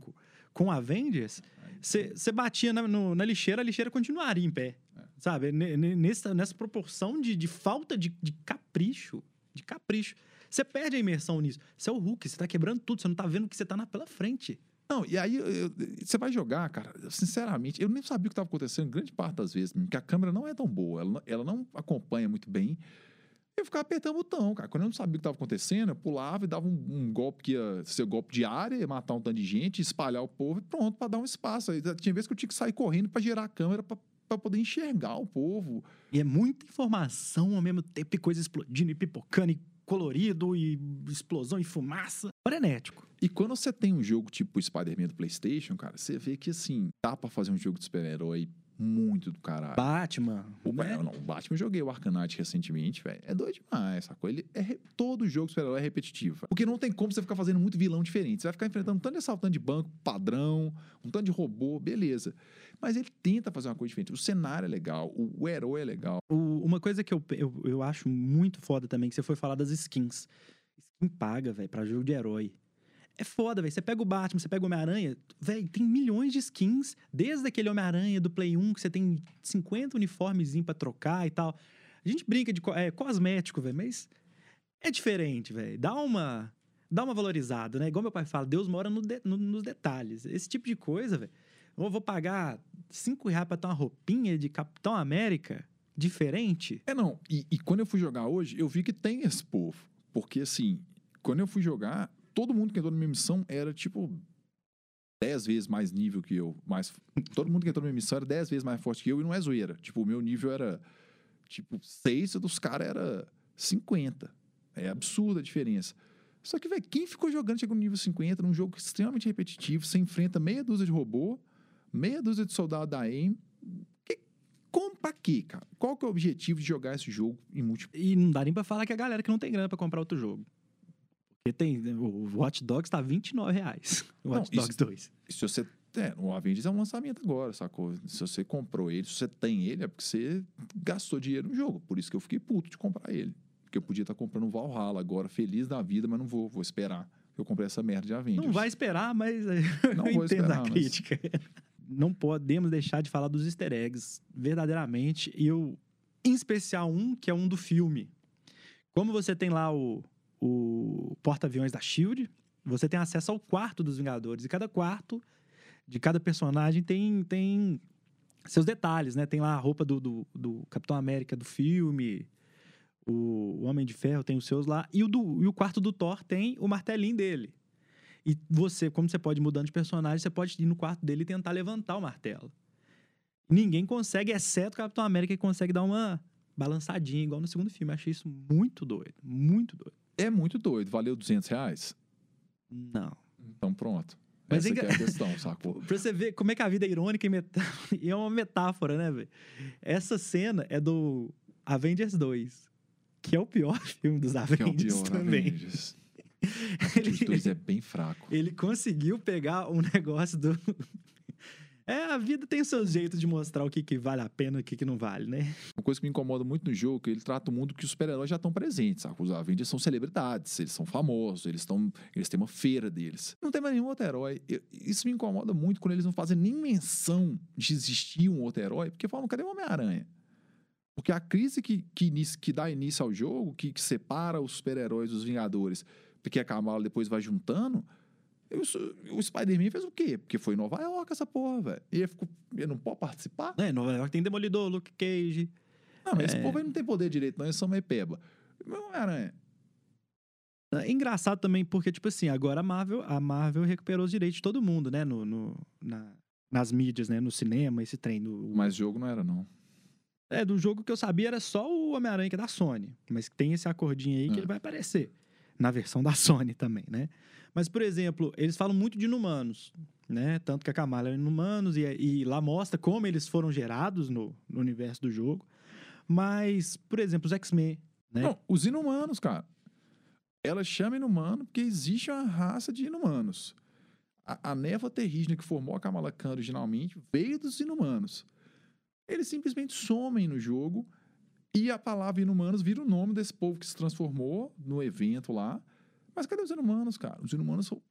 com Avengers, você batia na, no- na lixeira, a lixeira continuaria em pé. Sabe? Ne- ne- Nessa, nessa proporção de, de falta de, de capricho. De capricho. Você perde a imersão nisso. Você é o Hulk, você tá quebrando tudo, você não tá vendo o que você tá na, pela frente. Não, e aí eu- você vai jogar, cara, sinceramente, eu nem sabia o que estava acontecendo grande parte das vezes, porque a câmera não é tão boa, ela não, ela não acompanha muito bem. Eu ficava apertando o botão, cara. Quando eu não sabia o que estava acontecendo, eu pulava e dava um, um golpe que ia ser golpe de área, ia matar um tanto de gente, espalhar o povo e pronto, para dar um espaço. Aí, tinha vezes que eu tinha que sair correndo para gerar a câmera para poder enxergar o povo. E é muita informação ao mesmo tempo, e coisa explodindo e pipocando, e colorido, e explosão e fumaça. Frenético. E quando você tem um jogo tipo Spider-Man do PlayStation, cara, você vê que assim, dá pra fazer um jogo de super-herói muito do caralho. Batman. O, né? não, o Batman eu joguei o Arcanite recentemente, velho. É doido demais, sacou? Ele é todo jogo super-herói é repetitivo. Porque não tem como você ficar fazendo muito vilão diferente. Você vai ficar enfrentando um tanto de assaltante de banco padrão, um tanto de robô, beleza. Mas ele tenta fazer uma coisa diferente. O cenário é legal, o, o herói é legal. O- uma coisa que eu, eu, eu acho muito foda também, que você foi falar das skins. Skin paga, velho, pra jogo de herói. É foda, velho. Você pega o Batman, você pega o Homem-Aranha, velho, tem milhões de skins. Desde aquele Homem-Aranha do Play 1, que você tem 50 uniformezinhos pra trocar e tal. A gente brinca de é, cosmético, velho, mas é diferente, velho. Dá uma, dá uma valorizada, né? Igual meu pai fala, Deus mora no de- no- nos detalhes. Esse tipo de coisa, velho. Eu vou pagar 5 reais pra ter uma roupinha de Capitão América diferente. É, não. E, e quando eu fui jogar hoje, eu vi que tem esse povo. Porque, assim, quando eu fui jogar, todo mundo que entrou na minha missão era, tipo, 10 vezes mais nível que eu. Mais, todo mundo que entrou na minha missão era 10 vezes mais forte que eu e não é zoeira. Tipo, o meu nível era, tipo, 6 e dos caras era 50. É absurda a diferença. Só que, velho, quem ficou jogando chega no nível 50 num jogo extremamente repetitivo, você enfrenta meia dúzia de robô, meia dúzia de soldado da AIM. Que, como pra quê, cara? Qual que é o objetivo de jogar esse jogo em multiplayer? E não dá nem pra falar que a galera que não tem grana pra comprar outro jogo. Porque tem. O Watch Dogs tá 29 reais. O Não, Watch isso- Dogs 2. Se você. É, o Avengers é um lançamento agora, sacou? Se você comprou ele, se você tem ele, é porque você gastou dinheiro no jogo. Por isso que eu fiquei puto de comprar ele. Porque eu podia estar comprando o Valhalla agora, feliz da vida, mas não vou, vou esperar. Eu comprei essa merda de Avengers. Não vai esperar, mas Não eu vou entendo esperar, a mas- crítica. Não podemos deixar de falar dos easter eggs, verdadeiramente. E eu, em especial um, que é um do filme. Como você tem lá o, o porta-aviões da SHIELD, você tem acesso ao quarto dos Vingadores. E cada quarto de cada personagem tem, tem seus detalhes, né? Tem lá a roupa do, do, do Capitão América do filme, o, Homem de Ferro tem os seus lá, e o, do, e o quarto do Thor tem o martelinho dele. E você, como você pode ir mudando de personagem, você pode ir no quarto dele e tentar levantar o martelo. Ninguém consegue, exceto o Capitão América, que consegue dar uma balançadinha, igual no segundo filme. Eu achei isso muito doido, muito doido. É muito doido. Valeu 200 reais? Não. Então pronto. Mas Essa é que é a questão, sacou? Pra você ver como é que a vida é irônica e, e é uma metáfora, né, velho? Essa cena é do Avengers 2, que é o pior filme dos Que é o Avengers pior também. Avengers. Avengers 2 é bem fraco. Ele conseguiu pegar um negócio do. É, a vida tem seus jeitos de mostrar o que, que vale a pena e o que, que não vale, né? Uma coisa que me incomoda muito no jogo é que ele trata o mundo que os super-heróis já estão presentes, sabe? Os Avengers são celebridades, eles são famosos, eles, estão, eles têm uma feira deles. Não tem mais nenhum outro herói. Eu- isso me incomoda muito quando eles não fazem nem menção de existir um outro herói, porque falam, cadê o Homem-Aranha? Porque a crise que, que, que dá início ao jogo, que, que separa os super-heróis dos Vingadores, porque a Kamala depois vai juntando, eu o Spider-Man fez o quê? Porque foi em Nova York essa porra, velho. E ele, ficou, ele não pode participar? É, Nova York tem Demolidor, Luke Cage. Não, mas esse É. povo aí não tem poder direito, não. Eles são meio peba. Meu Homem-Aranha. É engraçado também, porque, tipo assim, agora a Marvel, a Marvel recuperou os direitos de todo mundo, né? No, no- na- nas mídias, né? No cinema, esse trem. Do, Mas jogo não era, não. É, do jogo que eu sabia era só o Homem-Aranha, que é da Sony. Mas tem esse acordinho aí que É. ele vai aparecer. Na versão da Sony também, né? Mas, por exemplo, eles falam muito de inumanos, né? Tanto que a Kamala é inumanos e, e lá mostra como eles foram gerados no, no universo do jogo. Mas, por exemplo, os X-Men, né? Não, os inumanos, cara. Ela chama inumano porque existe uma raça de inumanos. A, a névoa terrígena que formou a Kamala Khan originalmente veio dos inumanos. Eles simplesmente somem no jogo e a palavra inumanos vira o nome desse povo que se transformou no evento lá. Mas cadê os inumanos, cara? Os inumanos, são,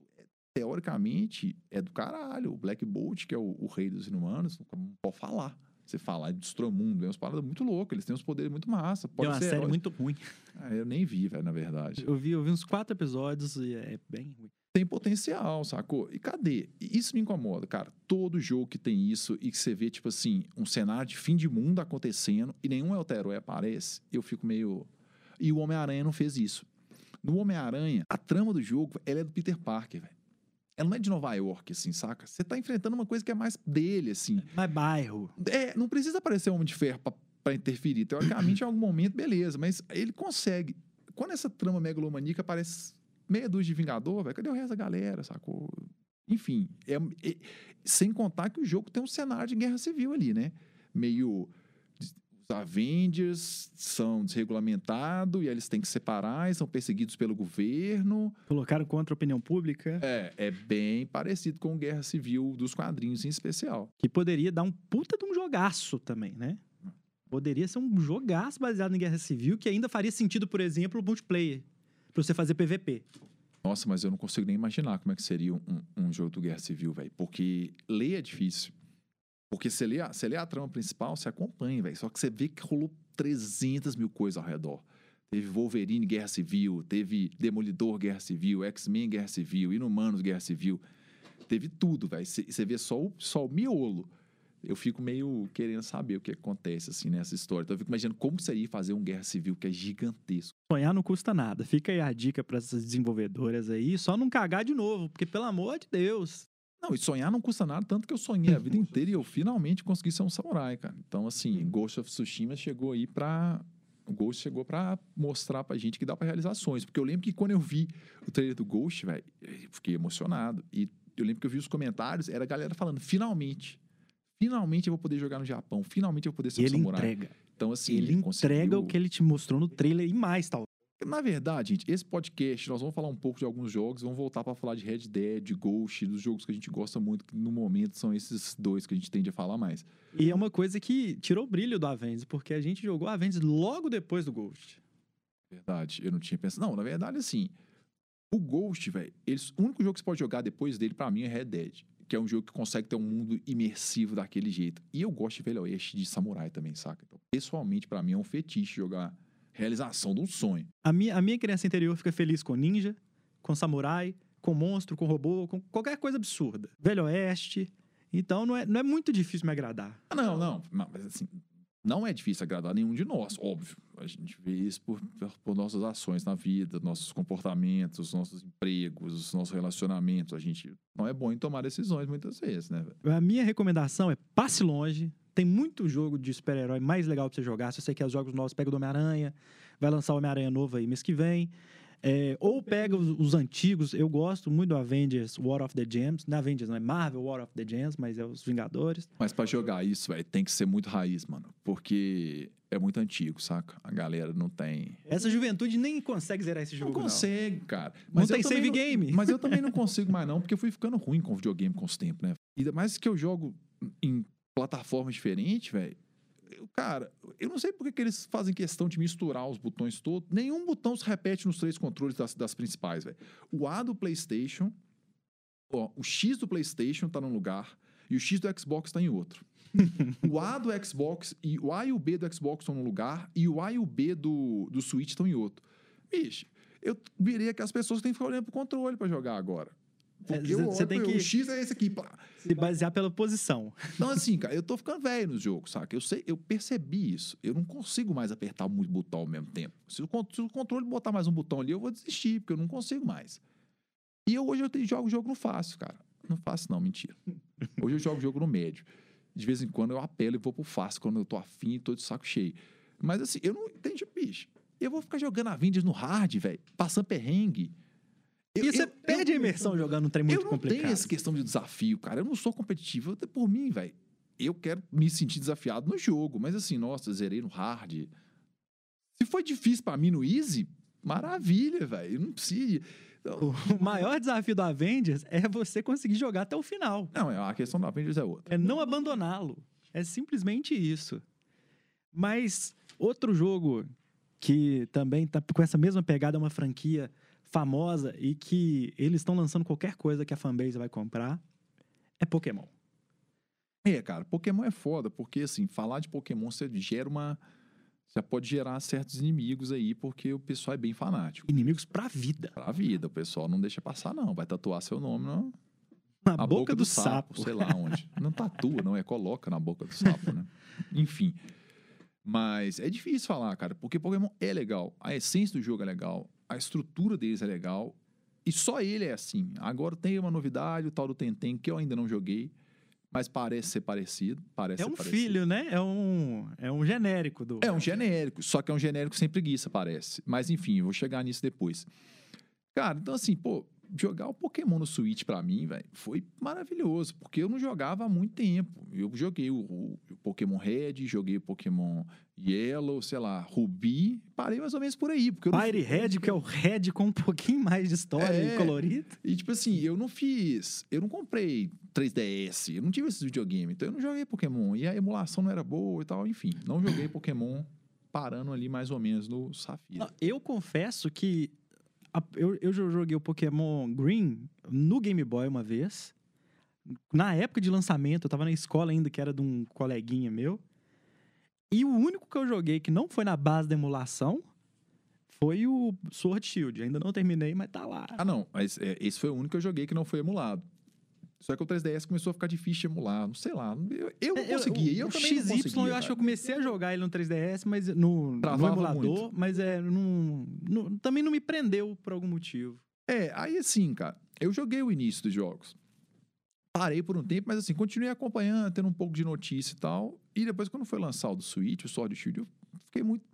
teoricamente, é do caralho. O Black Bolt, que é o, o rei dos inumanos, não pode falar. Você falar, ele destrói o mundo, é umas paradas muito loucas. Eles têm uns poderes muito massa. é Pode uma ser série heróis. muito ruim. Ah, eu nem vi, velho, na verdade. Eu vi, eu vi uns quatro episódios e é bem ruim. Tem potencial, sacou? E cadê? Isso me incomoda, cara. Todo jogo que tem isso e que você vê, tipo assim, um cenário de fim de mundo acontecendo e nenhum Elterói aparece, eu fico meio. E o Homem-Aranha não fez isso. No Homem-Aranha, a trama do jogo, ela é do Peter Parker, velho. Ela não é de Nova York, assim, saca? Você tá enfrentando uma coisa que é mais dele, assim. Mas bairro. É, não precisa aparecer um Homem de Ferro pra, pra interferir. Teoricamente, em algum momento, beleza. Mas ele consegue. Quando essa trama megalomaníaca aparece meia dúzia de Vingador, velho, cadê o resto da galera, sacou? Enfim, é, é- sem contar que o jogo tem um cenário de guerra civil ali, né? Meio. Os Avengers são desregulamentados e eles têm que separar e são perseguidos pelo governo. Colocaram contra a opinião pública, É, é bem parecido com Guerra Civil dos quadrinhos em especial. que poderia dar um puta de um jogaço também, né? Poderia ser um jogaço baseado em Guerra Civil que ainda faria sentido, por exemplo, o multiplayer. Pra você fazer PVP. Nossa, mas eu não consigo nem imaginar como é que seria um, um jogo do Guerra Civil, velho. Porque ler é difícil. Porque você lê, a, você lê a trama principal, você acompanha, velho. Só que você vê que rolou 300 mil coisas ao redor. Teve Wolverine Guerra Civil, teve Demolidor Guerra Civil, X-Men Guerra Civil, Inumanos Guerra Civil. Teve tudo, velho. Você vê só o, só o miolo. Eu fico meio querendo saber o que acontece, assim, nessa história. Então eu fico imaginando como seria fazer um Guerra Civil que é gigantesco. Sonhar não custa nada. Fica aí a dica para essas desenvolvedoras aí, só não cagar de novo, porque pelo amor de Deus. Não, e sonhar não custa nada, tanto que eu sonhei a vida inteira e eu finalmente consegui ser um samurai, cara. Então, assim, Ghost of Tsushima chegou aí pra. O Ghost chegou pra mostrar pra gente que dá pra realizar sonhos. Porque eu lembro que quando eu vi o trailer do Ghost, velho, eu fiquei emocionado. E eu lembro que eu vi os comentários, era a galera falando, finalmente. Finalmente eu vou poder jogar no Japão. Finalmente eu vou poder ser E um ele samurai. entrega. Então, assim, ele entrega conseguiu- o que ele te mostrou no trailer e mais, tal. na verdade, gente, esse podcast, nós vamos falar um pouco de alguns jogos, vamos voltar para falar de Red Dead, de Ghost, dos jogos que a gente gosta muito, que no momento são esses dois que a gente tende a falar mais. E é uma coisa que tirou o brilho do Avengers, porque a gente jogou Avengers logo depois do Ghost. Verdade, eu não tinha pensado. Não, na verdade, assim, o Ghost, velho, o único jogo que você pode jogar depois dele, pra mim, é Red Dead. Que é um jogo que consegue ter um mundo imersivo daquele jeito. E eu gosto de Velho Oeste de samurai também, saca? Então, pessoalmente, pra mim, é um fetiche jogar realização de um sonho. A minha, a minha criança interior fica feliz com ninja, com samurai, com monstro, com robô, com qualquer coisa absurda. Velho Oeste. Então não é, não é muito difícil me agradar. Ah, não, não. Mas assim, não é difícil agradar nenhum de nós, óbvio. A gente vê isso por, por nossas ações na vida, nossos comportamentos, nossos empregos, os nossos relacionamentos. A gente não é bom em tomar decisões muitas vezes, né? A minha recomendação é passe longe. Tem muito jogo de super-herói mais legal pra você jogar. Se você quer os jogos novos, pega o do Homem-Aranha. Vai lançar o Homem-Aranha novo aí mês que vem. É, ou pega os, os antigos. Eu gosto muito do Avengers War of the Gems. Não é Avengers, não é Marvel War of the Gems, mas é os Vingadores. Mas pra jogar isso, velho, tem que ser muito raiz, mano. Porque é muito antigo, saca? A galera não tem. Essa juventude nem consegue zerar esse jogo. Não consegue, cara. Não eu tem save não- game. Mas eu também não consigo mais, não, porque eu fui ficando ruim com videogame com os tempos, né? Ainda mais que eu jogo em plataformas diferentes, velho. Eu, Cara, eu não sei por que eles fazem questão de misturar os botões todos. Nenhum botão se repete nos três controles das, das principais, velho. O A do PlayStation, ó, o X do PlayStation tá num lugar e o X do Xbox tá em outro. o A do Xbox e o A e o B do Xbox estão num lugar e o A e o B do, do Switch estão em outro. Bicho, eu virei que as pessoas têm que ficar olhando pro controle pra jogar agora. É, Porque cê- eu olho tem que- o X é esse aqui. pá. Se basear pela posição. Então, assim, cara, eu tô ficando velho nos jogos, saca? Eu sei, eu percebi isso. Eu não consigo mais apertar muito botão ao mesmo tempo. Se o, se o controle botar mais um botão ali, eu vou desistir, porque eu não consigo mais. E eu, hoje eu te- jogo o jogo no fácil, cara. Não fácil, não, mentira. Hoje eu jogo o jogo no médio. De vez em quando eu apelo e vou pro fácil quando eu tô afim e tô de saco cheio. Mas assim, eu não entendi, bicho. Eu vou ficar jogando Avengers no hard, velho, passando perrengue. Eu- E você eu- perde a eu- imersão jogando um trem muito eu não complicado. tenho essa questão de desafio, cara. Eu não sou competitivo. Até por mim, velho. Eu quero me sentir desafiado no jogo. Mas assim, nossa, zerei no hard. Se foi difícil pra mim no easy, maravilha, velho. Eu não preciso. Então, O maior desafio do Avengers é você conseguir jogar até o final. Não, a questão da Avengers é outra. É não abandoná-lo. É simplesmente isso. Mas outro jogo que também tá com essa mesma pegada, é uma franquia famosa e que eles estão lançando qualquer coisa que a fanbase vai comprar, é Pokémon. É, cara, Pokémon é foda, porque assim, falar de Pokémon você gera uma. já pode gerar certos inimigos aí, porque o pessoal é bem fanático. Inimigos pra vida. Pra vida, o pessoal não deixa passar, não. Vai tatuar seu nome no, Na na boca, do, sapo. sei lá onde. Não tatua, não, é coloca na boca do sapo, né? Enfim. Mas é difícil falar, cara, porque Pokémon é legal, a essência do jogo é legal, a estrutura deles é legal, e só ele é assim. Agora tem uma novidade, o tal do Tentem, que eu ainda não joguei, mas parece ser parecido. Parece É um parecido. filho, né? É um, é um genérico do. É um genérico, só que é um genérico sem preguiça, parece. Mas enfim, vou chegar nisso depois. Cara, então assim, pô, jogar o Pokémon no Switch pra mim, velho, foi maravilhoso, porque eu não jogava há muito tempo. Eu joguei o, o- o Pokémon Red, joguei o Pokémon Yellow, sei lá, Ruby, parei mais ou menos por aí, porque eu não Fire Red, que é o Red com um pouquinho mais de história É. e colorido. E, tipo assim, eu não fiz. Eu não comprei 3DS, eu não tive esses videogames, então eu não joguei Pokémon. E a emulação não era boa e tal, enfim. Não joguei Pokémon parando ali mais ou menos no Safira. Eu confesso que eu, eu jo- joguei o Pokémon Green no Game Boy uma vez. Na época de lançamento, eu tava na escola ainda, que era de um coleguinha meu. E o único que eu joguei que não foi na base da emulação foi o Sword Shield. Ainda não terminei, mas tá lá. Ah, não, mas é, esse foi o único que eu joguei que não foi emulado. Só que o 3DS começou a ficar difícil de emular, não sei lá. Eu, eu não É, eu- conseguia, e eu o também não XY, conseguia. eu acho que eu comecei a jogar ele no 3DS, mas no, no emulador, mas é, não, não- também não me prendeu por algum motivo. É, aí assim, cara, eu joguei o início dos jogos. Parei por um tempo, mas assim, continuei acompanhando, tendo um pouco de notícia e tal. E depois, quando foi lançar o Switch, o Sword Shield, eu fiquei muito,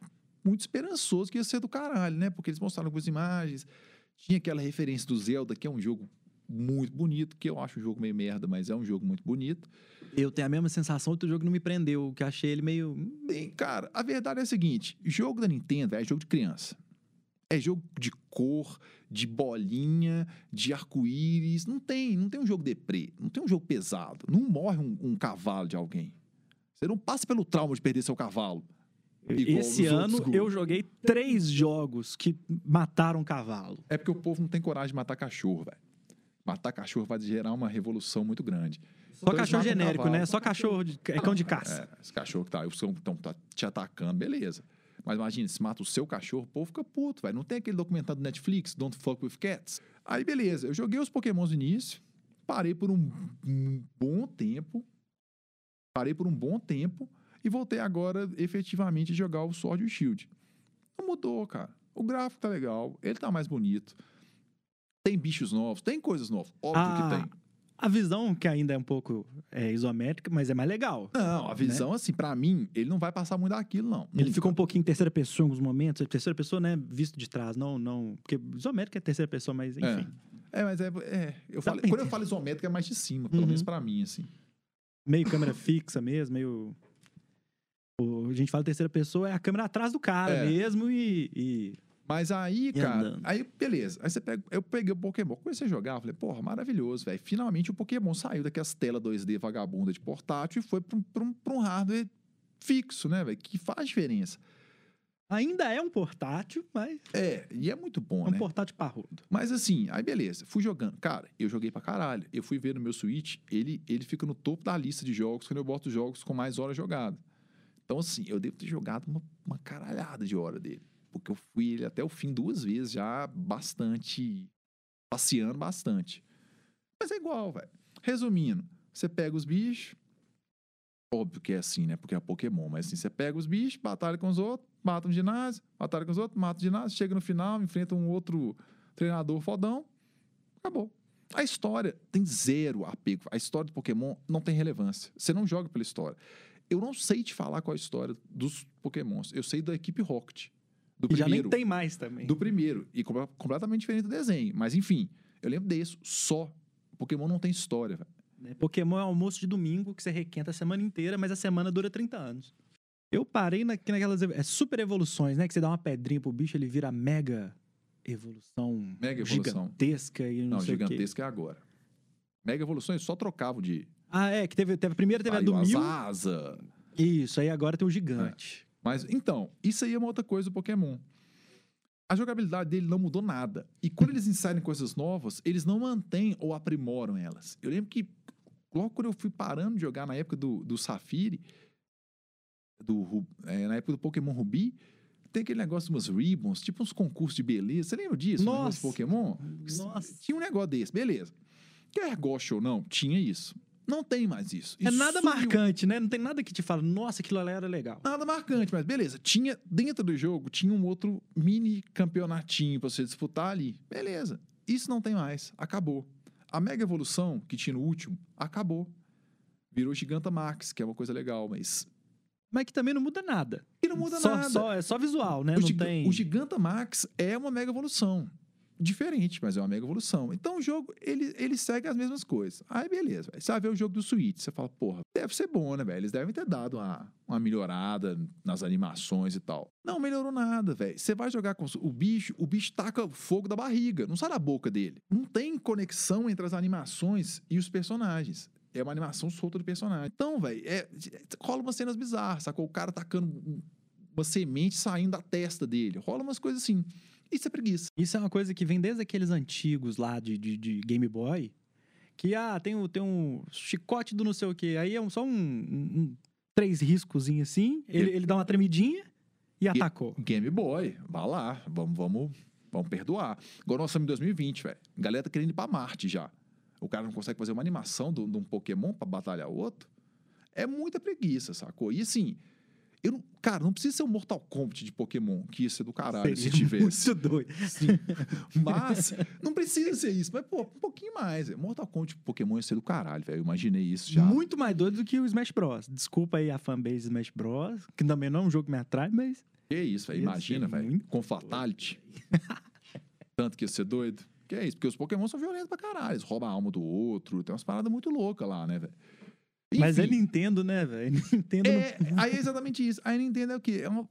muito esperançoso que ia ser do caralho, né? Porque eles mostraram algumas imagens, tinha aquela referência do Zelda, que é um jogo muito bonito, que eu acho um jogo meio merda, mas é um jogo muito bonito. Eu tenho a mesma sensação, outro jogo não me prendeu, que achei ele meio. Bem, cara, a verdade é a seguinte: jogo da Nintendo é jogo de criança. É jogo de cor, de bolinha, de arco-íris. Não tem, não tem um jogo deprê, não tem um jogo pesado. Não morre um, um cavalo de alguém. Você não passa pelo trauma de perder seu cavalo. Igual Esse ano eu joguei três jogos que mataram um cavalo. É porque o povo não tem coragem de matar cachorro, velho. Matar cachorro vai gerar uma revolução muito grande. Só Então cachorro genérico, cavalo. né? Só cachorro de, é cão de caça. É, esse cachorro que tá, estão tá te atacando, beleza. Mas imagina, se mata o seu cachorro, o povo fica puto, velho. Não tem aquele documentário do Netflix, Don't Fuck With Cats? Aí, beleza. Eu joguei os Pokémons no início, parei por um, um bom tempo, parei por um bom tempo e voltei agora, efetivamente, a jogar o Sword e o Shield. Não mudou, cara. O gráfico tá legal, ele tá mais bonito. Tem bichos novos, tem coisas novas. Óbvio Ah, que tem. A visão, que ainda é um pouco é, isométrica, mas é mais legal. Não, a visão, assim, pra mim, ele não vai passar muito daquilo, não. Ele ficou um pouquinho em terceira pessoa em alguns momentos. Terceira pessoa, né? Visto de trás, não, não. Porque isométrica é terceira pessoa, mas enfim. É, mas é. é eu falo, quando eu falo isométrica é mais de cima, pelo Uhum. menos pra mim, assim. Meio câmera fixa mesmo, meio. O, a gente fala terceira pessoa, é a câmera atrás do cara É. mesmo e. e- Mas aí, cara, andando. aí beleza. Aí você pega, eu peguei o Pokémon, comecei a jogar, falei, porra, maravilhoso, velho. Finalmente o Pokémon saiu daquelas telas 2D vagabunda de portátil e foi pra um, pra um, pra um hardware fixo, né, velho? Que faz diferença. Ainda é um portátil, mas É, e é muito bom, é um né? portátil parrudo. Mas assim, aí beleza, fui jogando. Cara, eu joguei pra caralho. Eu fui ver no meu Switch, ele, ele fica no topo da lista de jogos quando eu boto jogos com mais horas jogadas. Então, assim, eu devo ter jogado uma, uma caralhada de hora dele. Porque eu fui até o fim duas vezes, já bastante. passeando bastante. Mas é igual, velho. Resumindo, você pega os bichos. Óbvio que é assim, né? Porque é Pokémon. Mas assim, você pega os bichos, batalha com os outros, mata um ginásio, batalha com os outros, mata o ginásio, chega no final, enfrenta um outro treinador fodão. Acabou. A história tem zero apego. A história do Pokémon não tem relevância. Você não joga pela história. Eu não sei te falar qual é a história dos Pokémons. Eu sei da equipe Rocket. Do E já nem primeiro. tem mais também. Do primeiro. E com- completamente diferente do desenho. Mas enfim, eu lembro desse. Só. Pokémon não tem história, velho. né? Pokémon é almoço de domingo que você requenta a semana inteira, mas a semana dura 30 anos. Eu parei na, naquelas é, super evoluções, né? Que você dá uma pedrinha pro bicho, ele vira mega evolução, Mega evolução. gigantesca e não, Não, sei o quê. gigantesca é agora. Mega evoluções só trocavam de. Ah, é, que teve, teve a primeira teve a do mil. asa. Isso, aí agora tem o gigante. Mas então, isso aí é uma outra coisa do Pokémon. A jogabilidade dele não mudou nada. E quando eles inserem coisas novas, eles não mantêm ou aprimoram elas. Eu lembro que logo quando eu fui parando de jogar na época do, do Safiri, do é, na época do Pokémon Rubi, tem aquele negócio de umas ribbons, tipo uns concursos de beleza. Você lembra disso? Um Nossa! de Pokémon? Nossa. Tinha um negócio desse, beleza. Quer goste ou não, tinha isso. Não tem mais isso. É Isso nada sumiu. marcante, né? Não tem nada que te fala, nossa, aquilo ali era legal. Nada marcante, mas beleza. Tinha, dentro do jogo, tinha um outro mini campeonatinho pra você disputar ali. Beleza. Isso não tem mais. Acabou. A Mega Evolução, que tinha no último, acabou. Virou Giganta Max, que é uma coisa legal, mas. Mas que também não muda nada. E não muda só, nada. Só, é só visual, né? o, não tem... o Giganta Max é uma Mega Evolução. Diferente, mas é uma Mega Evolução. Então o jogo, ele, ele segue as mesmas coisas. Aí beleza. Você vai ver o jogo do Switch. Você fala, porra, deve ser bom, né, velho? Eles devem ter dado uma, uma melhorada nas animações e tal. Não melhorou nada, velho. Você vai jogar com o bicho, o bicho taca fogo da barriga, não sai da boca dele. Não tem conexão entre as animações e os personagens. É uma animação solta do personagem. Então, velho, é, rola umas cenas bizarras, sacou? O cara tacando um- uma semente saindo da testa dele. Rola umas coisas assim. Isso é preguiça. Isso é uma coisa que vem desde aqueles antigos lá de, de, de Game Boy. Que, ah, tem, o- tem um chicote do não sei o quê. Aí é um- só um, um- três riscozinhos assim. Ele, ele dá uma tremidinha e atacou. Game Boy, vá lá, vamos, vamos, vamos perdoar. Agora nós estamos em 2020, velho. Galera tá querendo ir pra Marte já. O cara não consegue fazer uma animação de um de um Pokémon pra batalhar o outro. É muita preguiça, sacou? E assim, eu não, cara, não precisa ser um Mortal Kombat de Pokémon, que ia ser do caralho se Seria tivesse. Muito doido. Mas não precisa ser isso. Mas, pô, um pouquinho mais. Mortal Kombat de Pokémon ia ser do caralho, velho. Eu imaginei isso já. Muito mais doido do que o Smash Bros. Desculpa aí a fanbase Smash Bros. Que também não é um jogo que me atrai, mas. Que isso, velho. Imagina, velho. Com Fatality. Tanto que ia ser doido. Que é isso, porque os Pokémon são violentos pra caralho. Eles roubam a alma do outro. Tem umas paradas muito loucas lá, né, velho? Mas é Enfim, Nintendo, né, velho? Nintendo É, aí é exatamente isso. Aí Nintendo é o quê? É, uma,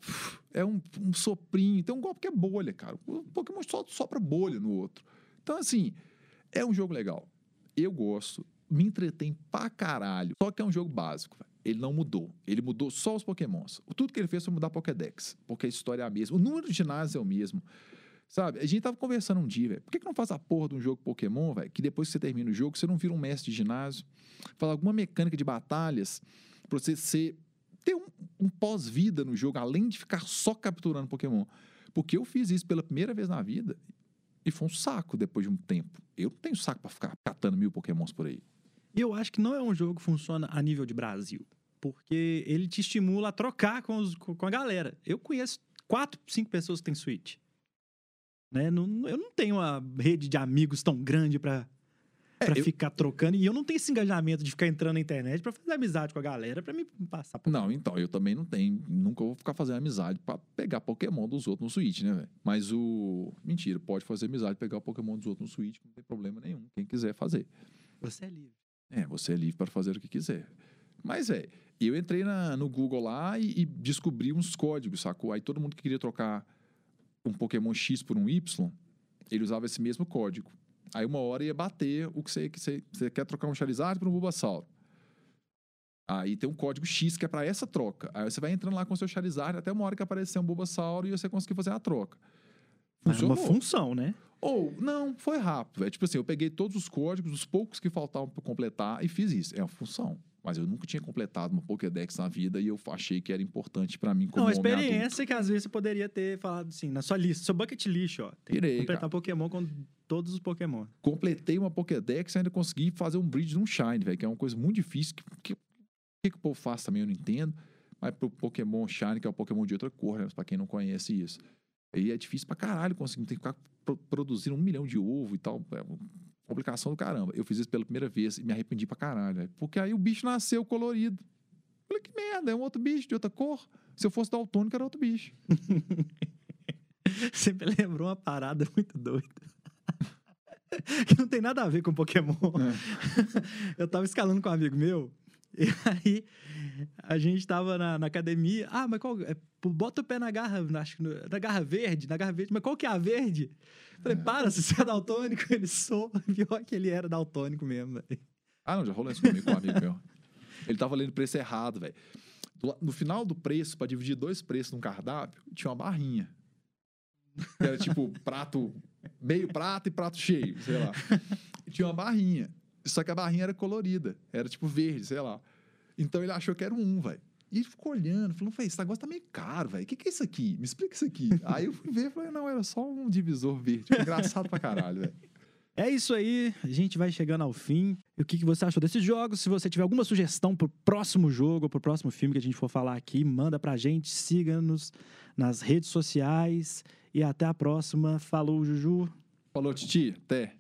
é um, um soprinho. Tem um golpe que é bolha, cara. O Pokémon só sopra bolha no outro. Então, assim, é um jogo legal. Eu gosto. Me entretém pra caralho. Só que é um jogo básico, velho. Ele não mudou. Ele mudou só os Pokémons. Tudo que ele fez foi mudar a Pokédex. Porque a história é a mesma. O número de ginásios é o mesmo. Sabe? A gente tava conversando um dia, velho. Por que, que não faz a porra de um jogo Pokémon, velho? Que depois que você termina o jogo, você não vira um mestre de ginásio. Fala alguma mecânica de batalhas pra você ser, ter um, um pós-vida no jogo, além de ficar só capturando Pokémon. Porque eu fiz isso pela primeira vez na vida e foi um saco depois de um tempo. Eu não tenho saco pra ficar catando mil Pokémons por aí. E eu acho que não é um jogo que funciona a nível de Brasil. Porque ele te estimula a trocar com, os- com a galera. Eu conheço quatro, cinco pessoas que têm Switch. Né? Não- eu não tenho uma rede de amigos tão grande pra, É, pra eu- ficar trocando. E eu não tenho esse engajamento de ficar entrando na internet pra fazer amizade com a galera, pra me passar por. Não, então, eu também não tenho, nunca vou ficar fazendo amizade pra pegar Pokémon dos outros no Switch, né, velho? Mas o. Mentira, pode fazer amizade pegar o Pokémon dos outros no Switch, não tem problema nenhum. Quem quiser fazer. Você é livre. É, você é livre para fazer o que quiser. Mas é, eu entrei na- no Google lá e, e descobri uns códigos, sacou? Aí todo mundo que queria trocar um Pokémon X por um Y, ele usava esse mesmo código. Aí uma hora ia bater o que você, que você, você quer trocar um Charizard por um Bulbasaur. Aí tem um código X que é para essa troca. Aí você vai entrando lá com o seu Charizard até uma hora que aparecer um Bulbasaur e você conseguir fazer a troca. Mas é uma Funcionou. função, né? Ou, não, foi rápido. velho. Tipo assim, eu peguei todos os códigos, os poucos que faltavam para completar e fiz isso. É uma função. Mas eu nunca tinha completado uma Pokédex na vida e eu achei que era importante para mim como Não, a homem adulto. experiência que às vezes você poderia ter falado assim, na sua lista, seu bucket list, ó. Tem Pirei, que completar cara. Pokémon com todos os Pokémon. Completei uma Pokédex e ainda consegui fazer um bridge num Shine, velho, que é uma coisa muito difícil. Que, que, que, que o povo faz também eu não entendo. Mas pro Pokémon Shine, que é o Pokémon de outra cor, né? Pra quem não conhece isso. E é difícil pra caralho conseguir. Tem que ficar pro- produzindo um milhão de ovo e tal. É complicação do caramba. Eu fiz isso pela primeira vez e me arrependi pra caralho. Porque aí o bicho nasceu colorido. Falei, que merda, é um outro bicho de outra cor. Se eu fosse daltônico, era outro bicho. Você me lembrou uma parada muito doida. que não tem nada a ver com Pokémon. Eu tava escalando com um amigo meu, e aí a gente tava na, na academia. Ah, mas qual. é, bota o pé na garra, acho que na garra verde, na garra verde, mas qual que é a verde? Falei, para, se você é daltônico, ele sou. Pior que ele era daltônico mesmo, velho. Ah, não, já rolou isso comigo com um amigo meu. Ele tava lendo o preço errado, velho. No final do preço, pra dividir dois preços num cardápio, tinha uma barrinha. Era tipo prato, meio prato e prato cheio, sei lá. Tinha uma barrinha. Só que a barrinha era colorida. Era tipo verde, sei lá. Então ele achou que era um, velho. E ele ficou olhando, falou, "Véi, esse negócio tá meio caro, velho. O que, que é isso aqui? Me explica isso aqui. Aí eu fui ver e falei, não, era só um divisor verde. Engraçado pra caralho, velho. É isso aí, a gente vai chegando ao fim. E o que, que você achou desses jogos? Se você tiver alguma sugestão pro próximo jogo, pro próximo filme que a gente for falar aqui, manda pra gente, siga-nos nas redes sociais. E até a próxima. Falou, Juju. Falou, Titi, até.